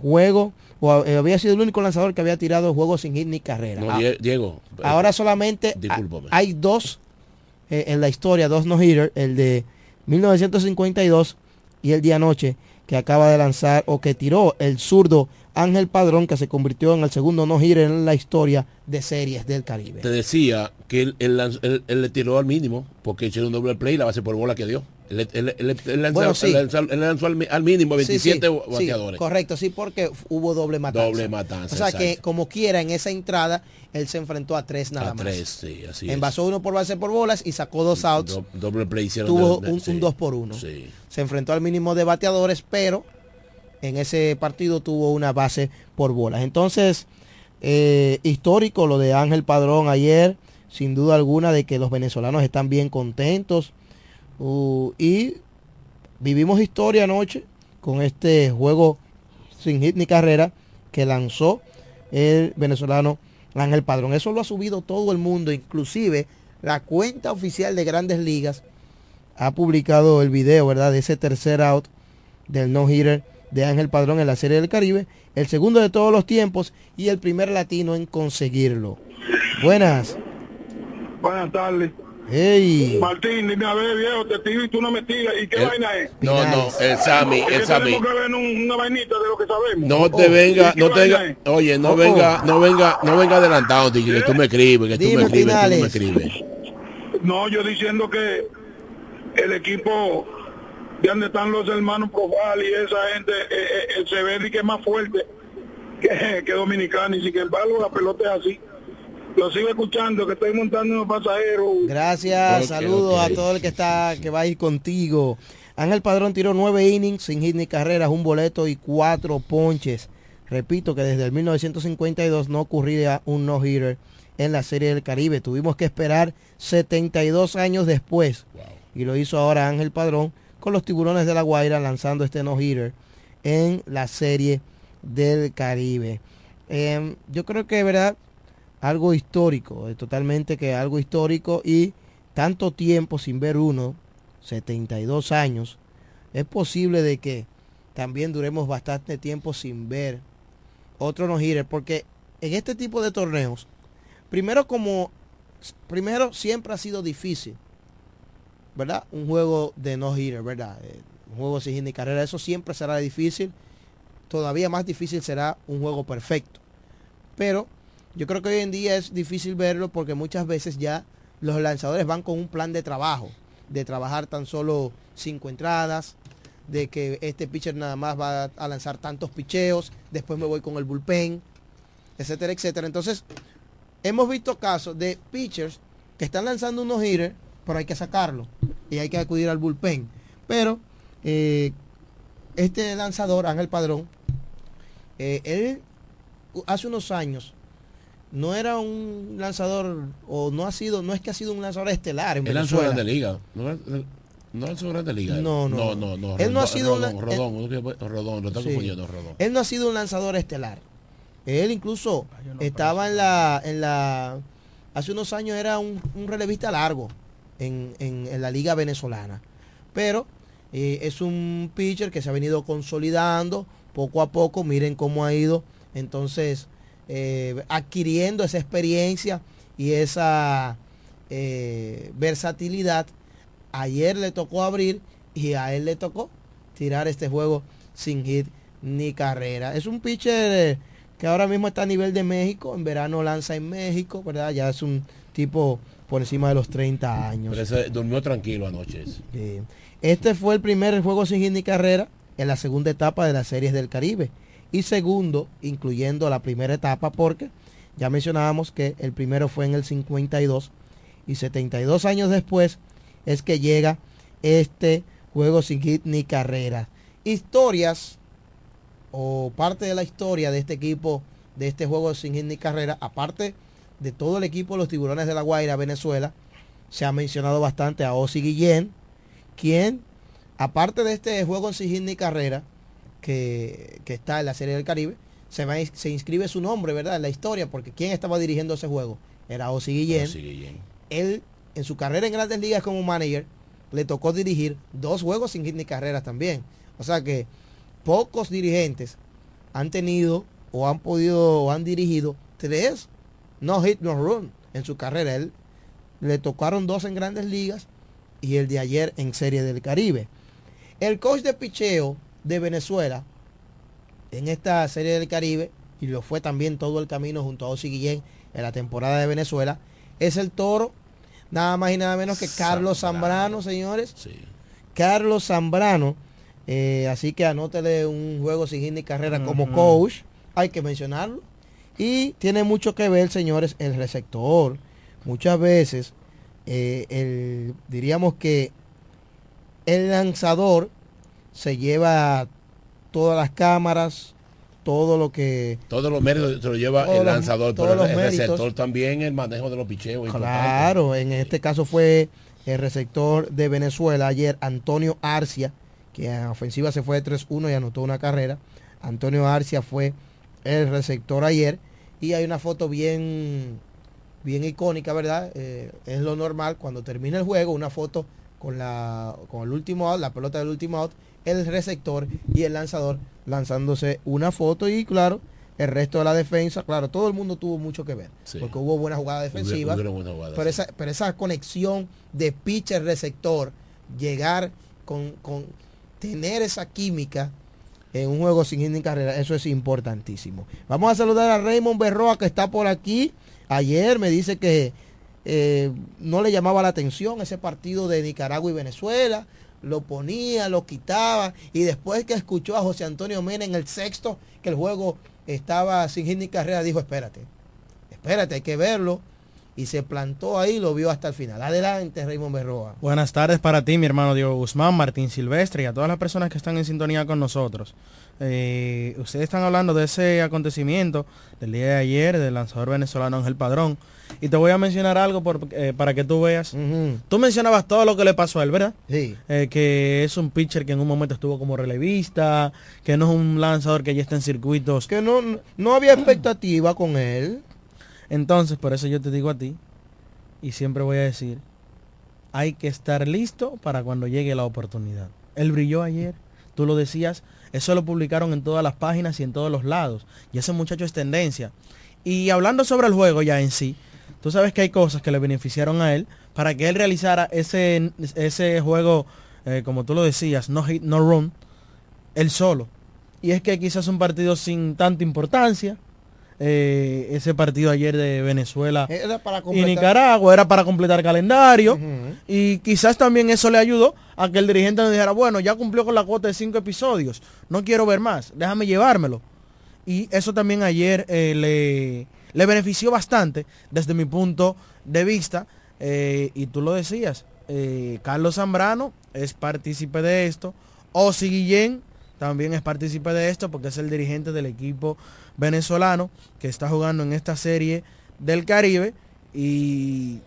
H: juego o eh, había sido el único lanzador que había tirado juegos sin hit ni carrera.
I: No,
H: Ah,
I: Die- Diego. eh,
H: Ahora solamente
I: Discúlpame.
H: hay dos eh, en la historia, dos no-hitter, el de 1952 y el de anoche que acaba de lanzar o que tiró el zurdo Ángel Padrón que se convirtió en el segundo no-hitter en la historia de series del Caribe.
I: Te decía que él le tiró al mínimo porque hicieron un doble play y la base por bola que dio. Él, él- él- él lanzó,
H: Bueno, sí.
I: al, mínimo
H: Sí, sí,
I: 27
H: sí,
I: bateadores.
H: correcto, sí, porque hubo doble matanza.
I: Doble matanza,
H: O sea que como quiera en esa entrada él se enfrentó a tres nada
I: a
H: más.
I: tres, sí, así es.
H: Envasó uno por base por bolas y sacó dos outs.
I: Do- doble play hicieron.
H: tuvo
I: de- de-
H: un, 2 por 1.
I: Sí.
H: Se enfrentó al mínimo de bateadores, pero en ese partido tuvo una base por bolas. Entonces, eh, histórico lo de Ángel Padrón ayer, sin duda alguna de que los venezolanos están bien contentos. Uh, y vivimos historia anoche con este juego sin hit ni carrera que lanzó el venezolano Ángel Padrón. Eso lo ha subido todo el mundo, inclusive la cuenta oficial de Grandes Ligas ha publicado el video, ¿verdad? De ese tercer out del no-hitter de Ángel Padrón en la Serie del Caribe, el segundo de todos los tiempos y el primer latino en conseguirlo. Buenas.
R: Buenas tardes.
H: Hey.
R: Martín, dime a ver, viejo, te tiro y tú no me tiras. ¿Y qué
I: El-
R: vaina es?
I: No, no, el Sammy,
R: Es que
I: el Sammy.
R: tenemos que ver un- una vainita de lo que sabemos.
I: No te
R: Oh,
I: venga,
R: ¿y qué
I: no te venga,
R: es?
I: oye, no
R: Oh,
I: venga, no venga, no venga adelantado, que que tú me escribes, que tú me escribes, tú no me escribes.
R: No, yo diciendo que el equipo de donde están los hermanos Profal y esa gente eh, eh, se ve que es más fuerte que, que dominicano y sin embargo la pelota es así. Lo sigo escuchando, que estoy montando unos pasajeros.
H: Gracias,
R: Ok,
H: saludos a todo el que está, que va a ir contigo. Ángel Padrón tiró nueve innings sin hit ni carreras, un boleto y cuatro ponches. Repito que desde el 1952 no ocurría un no-hitter en la Serie del Caribe. Tuvimos que esperar 72 años después. Y lo hizo ahora Ángel Padrón con los tiburones de la Guaira lanzando este no-hitter en la Serie del Caribe. Em, yo creo que, ¿verdad? Algo histórico, eh, totalmente que algo histórico y tanto tiempo sin ver uno, 72 años, es posible de que también duremos bastante tiempo sin ver otro no hitter porque en este tipo de torneos, primero como, primero siempre ha sido difícil, ¿verdad? Un juego de no hitter, ¿verdad? Eh, un juego sin ni carrera, eso siempre será difícil, todavía más difícil será un juego perfecto. Pero yo creo que hoy en día es difícil verlo porque muchas veces ya los lanzadores van con un plan de trabajo, de trabajar tan solo cinco entradas, de que este pitcher nada más va a lanzar tantos picheos, después me voy con el bullpen, etcétera, etcétera. Entonces, hemos visto casos de pitchers que están lanzando unos hitters, pero hay que sacarlo y hay que acudir al bullpen. Pero eh, este lanzador, Ángel Padrón, eh, él hace unos años no era un lanzador o no ha sido no es que ha sido un lanzador estelar en
I: Él lanzó. Grande Liga. No, no lanzó Grande Liga.
H: No, no.
I: no, no, no.
H: Él no ha sido un-
I: Rodón, Rodón, lo está confundiendo, Rodón.
H: Él no ha sido un lanzador estelar. Él incluso estaba en la, en la, hace unos años era un, un relevista largo en, en- en la liga venezolana. Pero eh, es un pitcher que se ha venido consolidando poco a poco. Miren cómo ha ido entonces eh, adquiriendo esa experiencia y esa eh, versatilidad. Ayer le tocó abrir y a él le tocó tirar este juego sin hit ni carrera. Es un pitcher eh, que ahora mismo está a nivel de México, en verano lanza en México, ¿verdad? Ya es un tipo por encima de los 30 años.
I: Pero ese durmió tranquilo anoche.
H: Sí. Este fue el primer juego sin hit ni carrera en la segunda etapa de las series del Caribe. Y segundo, incluyendo la primera etapa, porque ya mencionábamos que el primero fue en el 52 y 72 años después es que llega este juego sin hit ni carrera. Historias o parte de la historia de este equipo, de este juego sin hit ni carrera, aparte de todo el equipo de los tiburones de la Guaira, Venezuela, se ha mencionado bastante a Ozzy Guillén, quien, aparte de este juego sin hit ni carrera, que, que está en la Serie del Caribe, se, va, se inscribe su nombre, ¿verdad? En la historia, porque quien estaba dirigiendo ese juego era Guillén.
I: Ozzy Guillén.
H: Él, en su carrera en grandes ligas como manager, le tocó dirigir dos juegos sin hit ni carreras también. O sea que pocos dirigentes han tenido o han podido o han dirigido tres no hit no run en su carrera. Él le tocaron dos en grandes ligas y el de ayer en Serie del Caribe. El coach de picheo de Venezuela en esta Serie del Caribe, y lo fue también todo el camino junto a Ozzy Guillén en la temporada de Venezuela, es el toro, nada más y nada menos que Carlos Zambrano, señores. Carlos Zambrano. eh, así que anótele un juego sin hit ni carrera como coach. Hay que mencionarlo. Y tiene mucho que ver, señores, el receptor. Muchas veces, eh, el, diríamos que el lanzador se lleva todas las cámaras, todo lo que...
I: Todos los méritos se lo lleva el
H: los-
I: lanzador,
H: todos
I: pero
H: los
I: el
H: méritos.
I: receptor también, el manejo de los picheos. importante.
H: Claro, en este caso fue el receptor de Venezuela ayer, Antonio Arcia, que en ofensiva se fue de 3-1 y anotó una carrera. Antonio Arcia fue el receptor ayer y hay una foto bien bien icónica, ¿verdad? Eh, es lo normal cuando termina el juego, una foto con la con el último out, la pelota del último out, el receptor y el lanzador lanzándose una foto y claro, el resto de la defensa, claro, todo el mundo tuvo mucho que ver,
I: Sí.
H: porque hubo buena jugada defensiva, pero,
I: sí.
H: esa, pero esa conexión de pitcher receptor, llegar con, con tener esa química en un juego sin ni carrera, eso es importantísimo. Vamos a saludar a Raymond Berroa que está por aquí. Ayer me dice que eh, no le llamaba la atención ese partido de Nicaragua y Venezuela. Lo ponía, lo quitaba y después que escuchó a José Antonio Mena en el sexto que el juego estaba sin hit ni carrera, dijo espérate, espérate, hay que verlo. Y se plantó ahí, lo vio hasta el final. Adelante, Raymond Berroa.
S: Buenas tardes para ti, mi hermano Diego Guzmán, Martín Silvestre y a todas las personas que están en sintonía con nosotros. Eh, ustedes están hablando de ese acontecimiento del día de ayer del lanzador venezolano Ángel Padrón. Y te voy a mencionar algo por- eh, para que tú veas. Tú mencionabas todo lo que le pasó a él, ¿verdad?
H: Sí.
S: Eh, que es un pitcher que en un momento estuvo como relevista, que no es un lanzador que ya está en circuitos.
H: Que no, no había expectativa con él.
S: Entonces, por eso yo te digo a ti, y siempre voy a decir, hay que estar listo para cuando llegue la oportunidad. Él brilló ayer, tú lo decías, eso lo publicaron en todas las páginas y en todos los lados. Y ese muchacho es tendencia. Y hablando sobre el juego ya en sí, tú sabes que hay cosas que le beneficiaron a él para que él realizara ese, ese juego, eh, como tú lo decías, no hit, no run, él solo. Y es que quizás un partido sin tanta importancia, eh, ese partido ayer de Venezuela
H: Era para
S: y
H: completar.
S: Nicaragua era para completar calendario y quizás también eso le ayudó a que el dirigente le dijera, bueno, ya cumplió con la cuota de cinco episodios, no quiero ver más, déjame llevármelo. Y eso también ayer eh, le, le benefició bastante desde mi punto de vista. eh, y tú lo decías, Carlos Zambrano es partícipe de esto, Osi Guillén también es partícipe de esto porque es el dirigente del equipo venezolano que está jugando en esta serie del Caribe y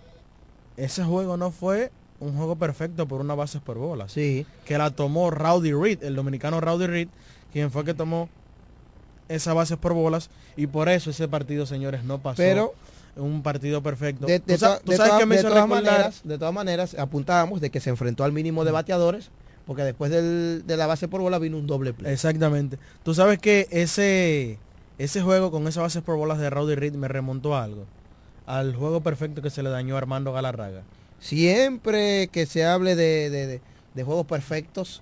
S: ese juego no fue un juego perfecto por una base por bolas.
H: Sí.
S: Que la tomó Rowdy Reed, el dominicano Rowdy Reed, quien fue que tomó esa base por bolas y por eso ese partido, señores, no pasó.
H: Pero-
S: un partido perfecto.
H: De, de
S: Tú sabes
H: todas-
S: que me
H: de todas maneras, de todas maneras, apuntábamos de que se enfrentó al mínimo de bateadores, porque después del- de la base por bola vino un doble play.
S: Exactamente. Tú sabes que ese, ese juego con esas bases por bolas de Rowdy Reed me remontó a algo. Al juego perfecto que se le dañó a Armando Galarraga.
H: Siempre que se hable de, de- de- de juegos perfectos,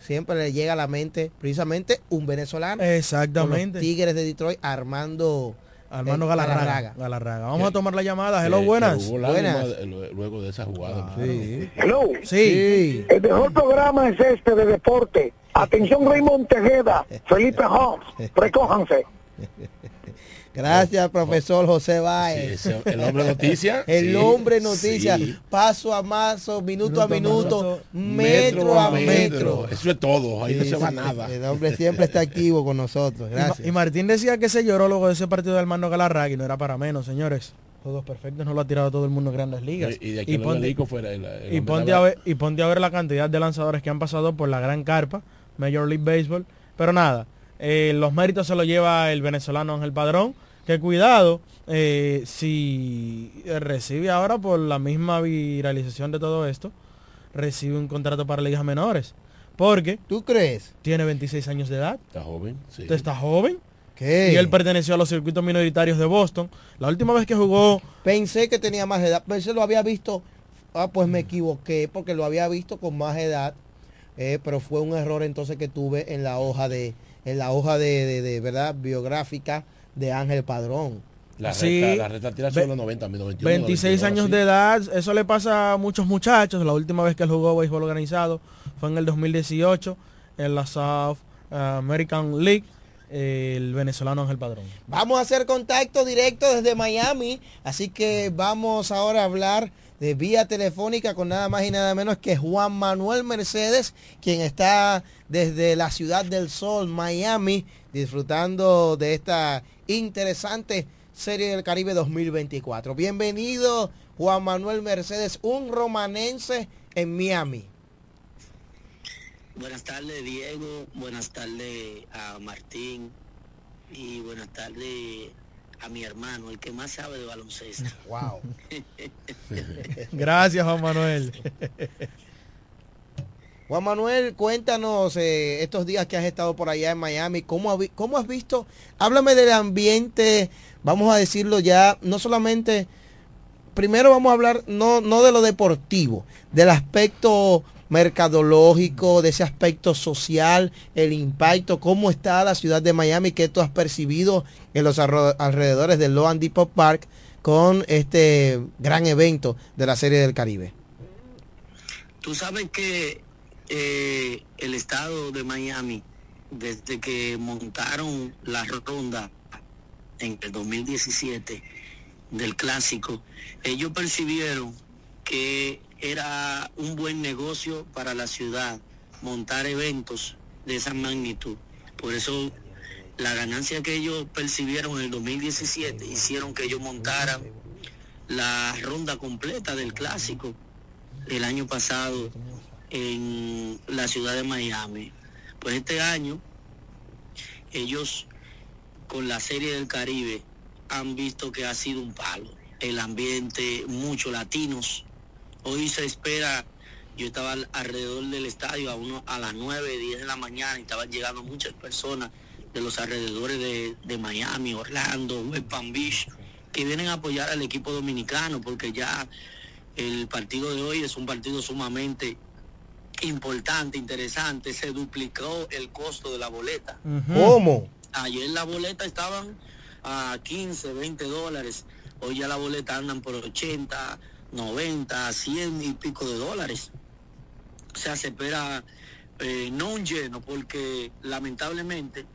H: siempre le llega a la mente precisamente un venezolano.
S: Exactamente.
H: Con los Tigres de Detroit, Armando,
S: Armando
H: eh,
S: Galarraga. Galarraga. Vamos a tomar la llamada. Hello, buenas.
I: de- luego de esa jugada.
T: Hello.
S: Sí.
T: El mejor programa es este de deporte. Atención Raymond Tejeda, Felipe Holmes, recójanse.
H: Gracias, profesor José Báez.
I: Sí, el hombre noticia.
H: El
I: Sí,
H: hombre noticia.
I: sí.
H: Paso a paso, minuto, a minuto,
I: Metro
H: metro,
I: a metro.
H: metro.
I: Eso es todo, ahí no se va
H: sí,
I: nada.
H: El hombre siempre está activo con nosotros. Gracias.
S: Y, Martín decía que se lloró luego de ese partido de Armando Galarraga y no era para menos, señores. Todos perfectos, no lo ha tirado todo el mundo en grandes ligas.
I: Y de aquí al Olímpico fuera el- el
S: y ponte a ver, y ponte a ver la cantidad de lanzadores que han pasado por la gran carpa, Major League Baseball. Pero nada, eh, los méritos se los lleva el venezolano Ángel Padrón. Que cuidado, eh, si recibe ahora por la misma viralización de todo esto, recibe un contrato para ligas menores. Porque...
H: ¿Tú crees?
S: Tiene 26 años de edad.
I: Está joven, sí.
S: Usted está joven.
H: ¿Qué?
S: Y él perteneció a los circuitos minoritarios de Boston. La última vez que jugó...
H: Pensé que tenía más edad. Pensé lo había visto. Ah, pues me equivoqué porque lo había visto con más edad. eh, pero fue un error entonces que tuve en la hoja de, en la hoja de, de- de, verdad biográfica de Ángel Padrón.
I: La
S: Sí.
I: reta, la reta tira los 90, 91,
S: 26
I: 92,
S: años
I: así.
S: de edad, eso le pasa a muchos muchachos. La última vez que él jugó béisbol organizado fue en el 2018 en la South American League, el venezolano Ángel Padrón.
H: Vamos a hacer contacto directo desde Miami, así que vamos ahora a hablar de vía telefónica con nada más y nada menos que Juan Manuel Mercedes, quien está desde la ciudad del sol, Miami, disfrutando de esta interesante serie del Caribe 2024. Bienvenido Juan Manuel Mercedes, un romanense en Miami.
U: Buenas tardes, Diego. Buenas tardes a Martín
V: y buenas tardes a mi hermano, el que más sabe de baloncesto.
H: Wow.
S: Gracias, Juan Manuel.
H: Juan Manuel, cuéntanos eh, estos días que has estado por allá en Miami, ¿cómo, ha ¿cómo has visto? Háblame del ambiente, vamos a decirlo ya, no solamente, primero vamos a hablar no, no de lo deportivo, del aspecto mercadológico, de ese aspecto social, el impacto, cómo está la ciudad de Miami, qué tú has percibido en los alrededores del Loan Depot Park con este gran evento de la Serie del Caribe.
V: Tú sabes que eh, el estado de Miami, desde que montaron la ronda en el 2017 del clásico, ellos percibieron que era un buen negocio para la ciudad montar eventos de esa magnitud. Por eso la ganancia que ellos percibieron en el 2017 hicieron que ellos montaran la ronda completa del clásico el año pasado en la ciudad de Miami. Pues este año ellos con la serie del Caribe han visto que ha sido un palo. El ambiente, muchos latinos. Hoy se espera, yo estaba al- alrededor del estadio a, uno, a las 9, 10 de la mañana y estaban llegando muchas personas de los alrededores de, de Miami, Orlando, West Palm Beach, que vienen a apoyar al equipo dominicano porque ya el partido de hoy es un partido sumamente importante, interesante. Se duplicó el costo de la boleta.
H: ¿Cómo?
V: Ayer la boleta estaban a 15, 20 dólares. Hoy ya la boleta andan por 80, 90, 100 y pico de dólares. O sea, se espera eh, no un lleno porque lamentablemente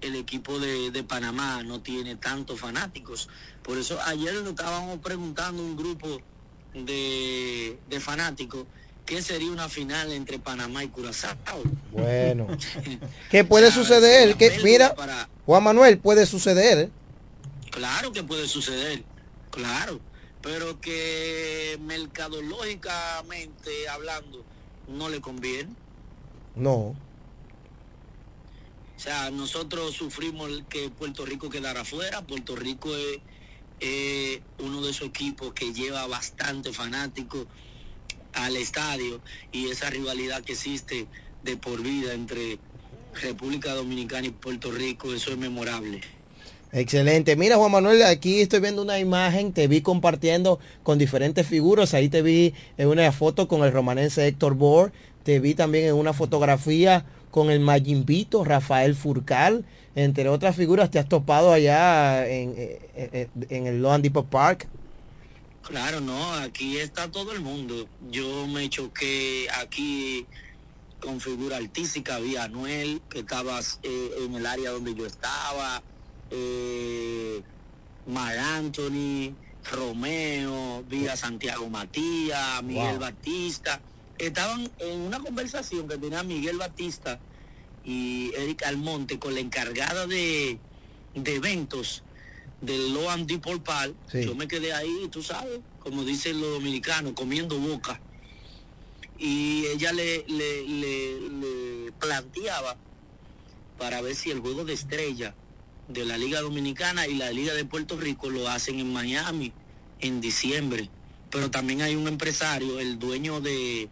V: el equipo de, de Panamá no tiene tantos fanáticos. Por eso ayer nos estábamos preguntando un grupo de, de fanáticos qué sería una final entre Panamá y Curazao.
H: Bueno. ¿Qué puede suceder? Que, mira, Juan Manuel, puede suceder.
V: Claro que puede suceder, claro, pero que mercadológicamente hablando no le conviene.
H: No.
V: O sea, nosotros sufrimos el que Puerto Rico quedara fuera. Puerto Rico es eh, uno de esos equipos que lleva bastante fanáticos al estadio y esa rivalidad que existe de por vida entre República Dominicana y Puerto Rico, eso es memorable.
H: Excelente. Mira, Juan Manuel, aquí estoy viendo una imagen, te vi compartiendo con diferentes figuras. Ahí te vi en una foto con el romanense Héctor Bohr. Te vi también en una fotografía con el Mayimbito, Rafael Furcal. Entre otras figuras, te has topado allá en, eh, eh, en el Loan Depot Park.
V: Claro, no, aquí está todo el mundo. Yo me choqué aquí con figura artística, vi a Anuel, que estaba eh, en el área donde yo estaba, eh, Mar Anthony, Romeo, vi a Santiago Matías, Miguel
W: Wow.
V: Batista. Estaban en una conversación que tenía Miguel Batista y Eric Almonte con la encargada de, de eventos del Loan Depot Park.
H: Sí.
V: Yo me quedé ahí, tú sabes, como dicen los dominicanos, comiendo boca. Y ella le, le, le, le planteaba para ver si el juego de estrella de la Liga Dominicana y la Liga de Puerto Rico lo hacen en Miami en diciembre. Pero también hay un empresario, el dueño de,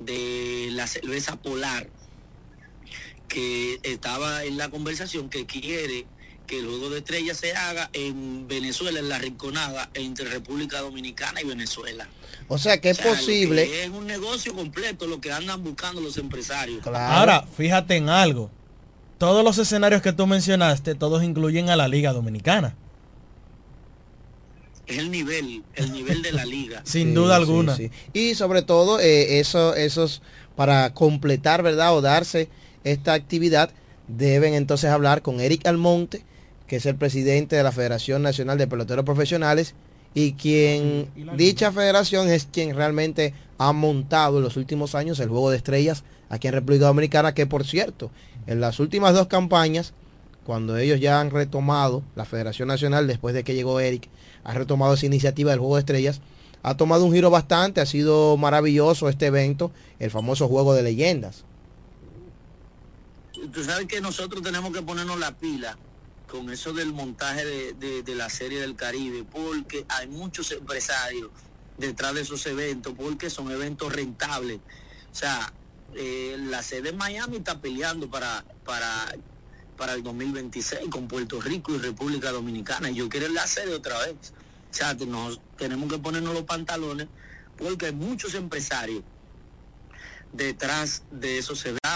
V: de la cerveza Polar, que estaba en la conversación que quiere que el juego de estrella se haga en Venezuela, en la rinconada entre República Dominicana y Venezuela.
H: O sea que es
V: O sea, lo
H: posible.
V: que es un negocio completo lo que andan buscando los empresarios.
S: Ahora, fíjate en algo. Todos los escenarios que tú mencionaste, todos incluyen a la Liga Dominicana.
V: Es el nivel, el nivel de la liga.
S: Sin
H: Sí,
S: duda alguna.
H: sí. Y sobre todo, eh, eso, esos, para completar, ¿verdad? O darse esta actividad, deben entonces hablar con Eric Almonte, que es el presidente de la Federación Nacional de Peloteros Profesionales, y quien, dicha federación es quien realmente ha montado en los últimos años el juego de estrellas aquí en República Dominicana, que por cierto, en las últimas dos campañas, cuando ellos ya han retomado, la Federación Nacional, después de que llegó Eric, ha retomado esa iniciativa del Juego de Estrellas, ha tomado un giro bastante, ha sido maravilloso este evento, el famoso Juego de Leyendas.
V: Tú sabes que nosotros tenemos que ponernos la pila con eso del montaje de, la serie del Caribe, porque hay muchos empresarios detrás de esos eventos, porque son eventos rentables. O sea, eh, la sede en Miami está peleando para, para, para el 2026 con Puerto Rico y República Dominicana. Y yo quiero la sede otra vez. O sea, que tenemos que ponernos los pantalones porque hay muchos empresarios detrás de esos eventos.